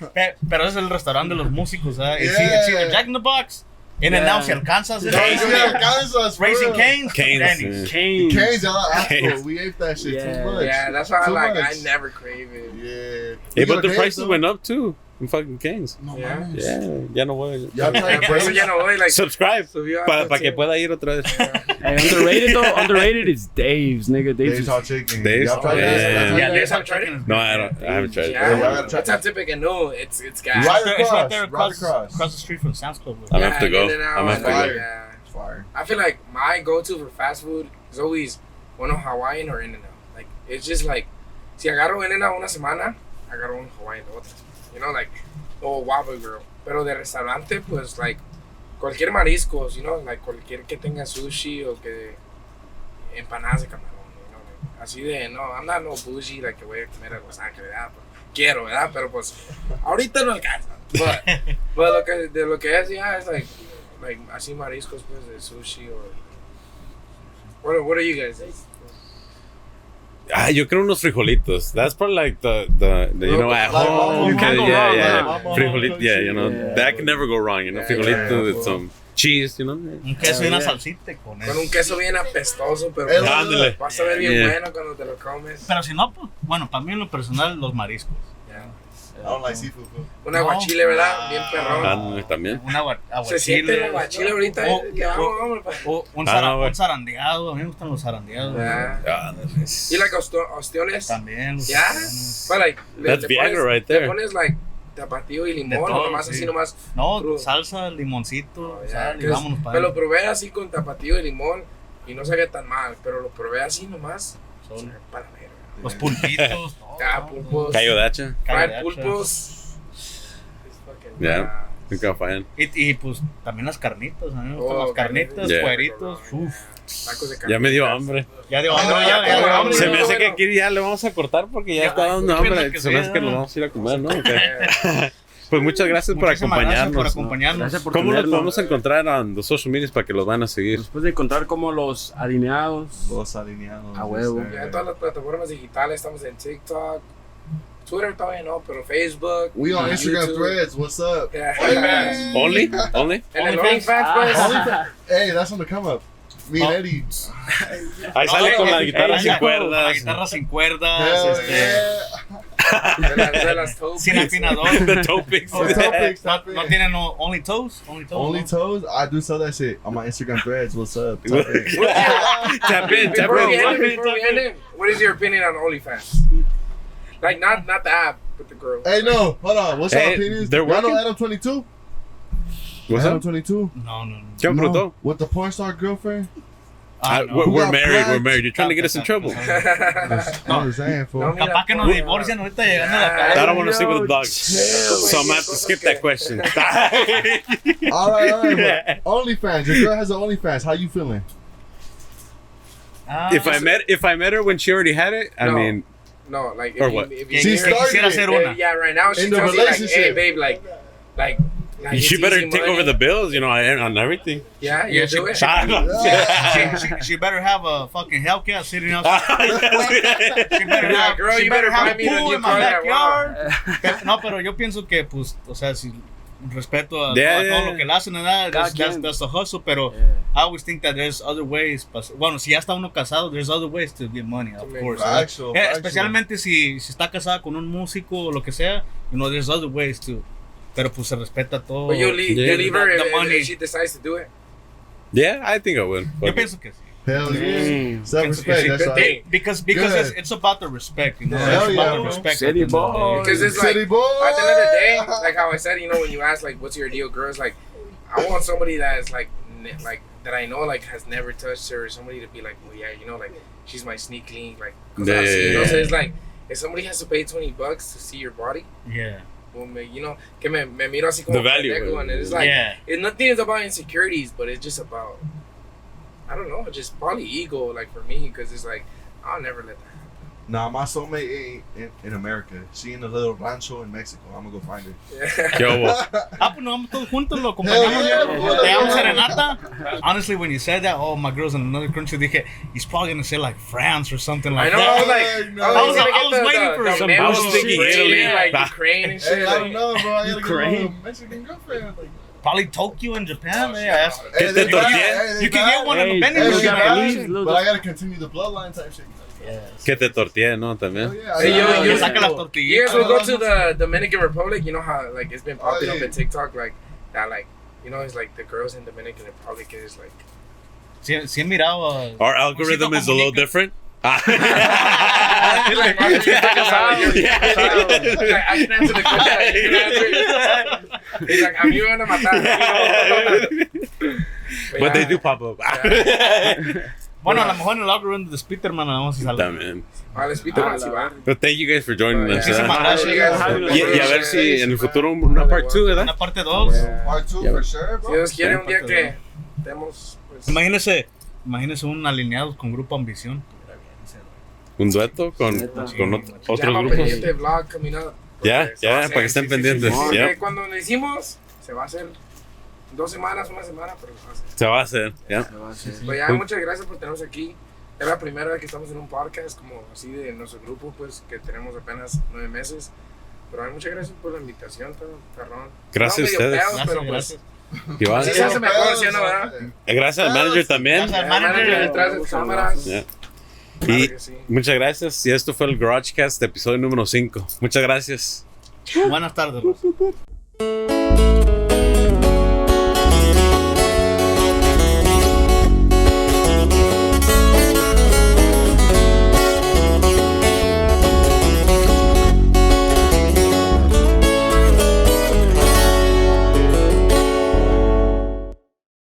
go [LAUGHS] IHOP. Pe- Pero es el restaurante de los músicos, ¿eh? Y Yeah. sí, sí, Jack in the Box. In and Yeah. out, si alcanzas. Yeah, Raising, yeah, Kansas, for Raising real. Cane's. Cane's, Denny's. Canes. Canes, Cane's. We ate that shit Yeah. too much. Yeah, that's why I like. much. I never crave it. Yeah. Hey, but the prices Cane's, went up too. In fucking Canes. No Yeah. mames. Yeah, ya no voy. Y'all [LAUGHS] Yeah, por eso ya no voy. Like, Subscribe subió para algo pa que así. pueda ir otra vez. [LAUGHS] Hey, underrated though. underrated is Dave's, nigga. Dave's. Dave's is- Hot Chicken. Dave's? Y'all tried Yeah. that? Yeah, Yeah, Dave's Dave's Hot Hot Chicken. Chicken. No, I don't. I haven't tried it. Yeah, Yeah, I gotta try it's not typical. No, it's it's gas. Right It's right across, right across, across. across the street from Sam's Club. güey. I'm gonna have to go. I'm gonna have to Fire. go. Yeah. It's fire. I feel like my go-to for fast food is always one of Hawaiian or In-N-Out. Like it's just like, si agarro In-N-Out una semana, agarro un Hawaiian la otra. You know, like or Waffle Girl. Pero de restaurante, pues like cualquier mariscos, you know, like cualquier que tenga sushi o que empanadas de camarón, you know, like, así de no, I'm not no bougie like que voy a comer a Los Ángeles, ¿verdad? Pero quiero, ¿verdad? Pero pues ahorita no alcanza. But, [LAUGHS] but lo que de lo que es ya es like like así mariscos pues de sushi or what what are you guys? Ah, yo creo unos frijolitos. That's probably like the, the, the you know, at Like, home. you can't go yeah, wrong, yeah. mama Frijolito, yeah, you know. Yeah. That can never go wrong, you know. Yeah, Frijolito yeah, with yeah. some cheese, you know. Un queso y una Yeah. salsita con Con eso. un queso bien apestoso, pero Ándale. vas a ver bien Yeah. bueno cuando te lo comes. Pero si no, pues, bueno, para mí en lo personal, los mariscos. Ya. I don't like seafood food. Un aguachile, ¿verdad? Bien perrón. Ándale, también. Un agua, Se siente el aguachile ahorita. O- eh, que vamos, vamos, pa. O un, Ah, zara- no, güey. un zarandeado, a mí me gustan los zarandeados. Ya. Ándale. Y like osto- ostiones. También. los Ya. zarandeados. But like, le- That's le Viagra pones- right there. Le pones like tapatío y De limón, todo, o nomás sí. así nomás. No, Crudo. salsa, limoncito, Oh, ya, sal y que es- vámonos para Me lo probé así con tapatío y limón y no sabía tan mal, pero lo probé así nomás. Solo. Para ver. Los pulpitos. todo, Ah, ¿no? pulpos. De Fried hacha. pulpos. Think I'm fine. Y, y pues también las carnitas, a mí me gustan Oh, las carnitas, Yeah. cueritos, uf. Tacos de Ya me dio hambre. Ya Ah, hambre, no, ya, ya ya hambre. Se me bueno, hace que aquí ya le vamos a cortar porque ya Ya, está dando hambre. que Se me hace que nos vamos a ir a comer, ¿no? Ok. [LAUGHS] Pues muchas gracias por Muchísimas gracias acompañarnos. por ¿no? acompañarnos. Gracias por ¿Cómo tenerlo. podemos encontrar en los social medias para que los van a seguir? Después de encontrar como los alineados. Los alineados. A huevo. Ya en todas las plataformas digitales estamos en TikTok, Twitter todavía no, pero Facebook. We on Instagram YouTube. threads. What's up? Yeah. ¿Only? ¿Only? En el OnlyFans. OnlyFans, pues. Ah. Hey, that's on the come up. Me and Oh. Eddie. Ahí sale con la guitarra sin con La cuerdas. guitarra sin cuerdas, Hell este, yeah. De las, [LAUGHS] de las topics. sin afinador. [LAUGHS] The topics. The [LAUGHS] oh, topics, No, tap in. no tienen no, only toes, only toes. Only ¿no? toes? I do sell that shit on my Instagram threads. What's up? Tap in. tap in, tap we in. end it, before we end it, what is your opinion on OnlyFans? Like not not the app, but the girl. Hey, no, hold on. What's Hey, your opinion? they're Y'all know? Adam 22? What's Adam up? 22? No, no, no. ¿Qué No, preguntó? With the porn star girlfriend? Ah, Ah, no. we're, we're got married, we're married. You're trying to get us in trouble. I'm just saying, No, fool. mira, Capaz que nos divorcian ahorita llegando a la Ah, I don't want to sleep with the dog. So I'm going to have to skip that question. [LAUGHS] [LAUGHS] All right, all right. but OnlyFans. Your girl has an OnlyFans. How you feeling? Ah, if I met if I met her when she already had it, I No. mean, No, like Or if what? you, if you She que hear- quisiera started hacer yeah, right now she In the tells you like, hey, babe, like, like, like She better take money. over the bills, you know, on everything. Yeah, Yeah, she-. Ah, no. [LAUGHS] She, she, she better have a fucking Hellcat sitting [LAUGHS] outside. She better Yeah, have, girl, she you better better have a pool in my I backyard. [LAUGHS] No, pero yo pienso que, pues, o sea, si respeto a, Yeah, a todo yeah. lo que le hacen. Cada That's, that's, that's the hustle, pero Yeah. I always think that there's other ways. pas- Bueno, si ya está uno casado, there's other ways to get money, of make course. Factual, Eh, factual. especialmente si, si está casada con un músico o lo que sea, you know, there's other ways too. Pero pues se respeta todo. But you leave, Yeah. you leave her The- the if, if- money. if she decides to do it. Yeah, I think I would. Yo pienso que sí. Hell yeah. Mm. Self Pienso que respect. That's Good right. Because because it's, it's about the respect, you know. Hell it's yeah, about the respect. City at the end of the day. boy. Because it's like, City boy. at the end of the day, like how I said, you know, when you ask like, "What's your deal, girls?" Like, I want somebody that is like, ne- like that I know like has never touched her. Somebody to be like, well, yeah, you know, like she's my sneak link, like, 'cause Yeah, I see, you know, yeah, so yeah. it's like if somebody has to pay twenty bucks to see your body, Yeah. Well, you know, que me, me miro así como The value, pendejo, and it's like, yeah. it nothing is about insecurities, but it's just about, I don't know, just probably ego, like for me, because it's like I'll never let that. Nah, my soulmate ain't in, in America. She in a little rancho in Mexico. I'm gonna go find her. happen. ¿Qué hubo? Ah, pues nos vamos todos juntos, lo acompañamos. Hell yeah, le bro. damos serenata. Honestly, when you said that, oh, my girl's in another country, dije, he's probably gonna say like France or something I like know. I was that. like, No. I I was, was- I was the, waiting the, for the some memo, I was thinking Italy. like. Ukraine and Hey, shit. I don't know, bro. I gotta get Great. Mexican girlfriend. Like, Probably Tokyo and Japan. Oh, yeah, shit. that's- ¿Qué te they tortilla? bad, hey, they You can bad. get one in Hey, the vending Hey, Los machine. bad, Japanese, los- but I gotta continue the bloodline type shit. Que te tortilla, ¿no? También. yeah, Hey, yo, yo- saca las You tortillas. guys will go to the Dominican Republic. You know how like it's been Oh, popping yeah. up in TikTok, like that, like you know, it's like the girls in Dominican Republic is like. Sí, sí he mirado. Our algorithm is a little different. [LAUGHS] Ah. Like, I can answer the question. He's like, a matar. [LAUGHS] You know? But they yeah. do pop up. [LAUGHS] Bueno, a lo mejor en el algorithm de Spiderman vamos a salir. También. Ah, les pito más si va. But thank you guys for joining us. Y, a ver si en el futuro una part 2, ¿verdad? Una parte 2. Part two for sure, Si. Dios quiere un día que estemos, pues. Imagínese, imagínese un alineados con Grupo Ambición. Un dueto con, con ot- otros grupos. Ya, ya, para que estén sí, sí, pendientes. sí, sí. Cuando lo hicimos, se va a hacer dos semanas, una semana, pero se va a hacer. Se va a hacer, ya. Pues ya, muchas gracias por tenernos aquí. Es la primera vez que estamos en un podcast como así de nuestro grupo, pues que tenemos apenas nueve meses. Pero muchas gracias por la invitación, todo, perrón. Gracias a ustedes. pedos, pero Gracias, pues. Sí, se mejor, ¿sí no, Eh? Gracias al manager también. Gracias al manager. detrás de cámaras. Ya. Claro Y sí. muchas gracias. Y esto fue el GarageCast, episodio número 5. Muchas gracias. Buenas tardes.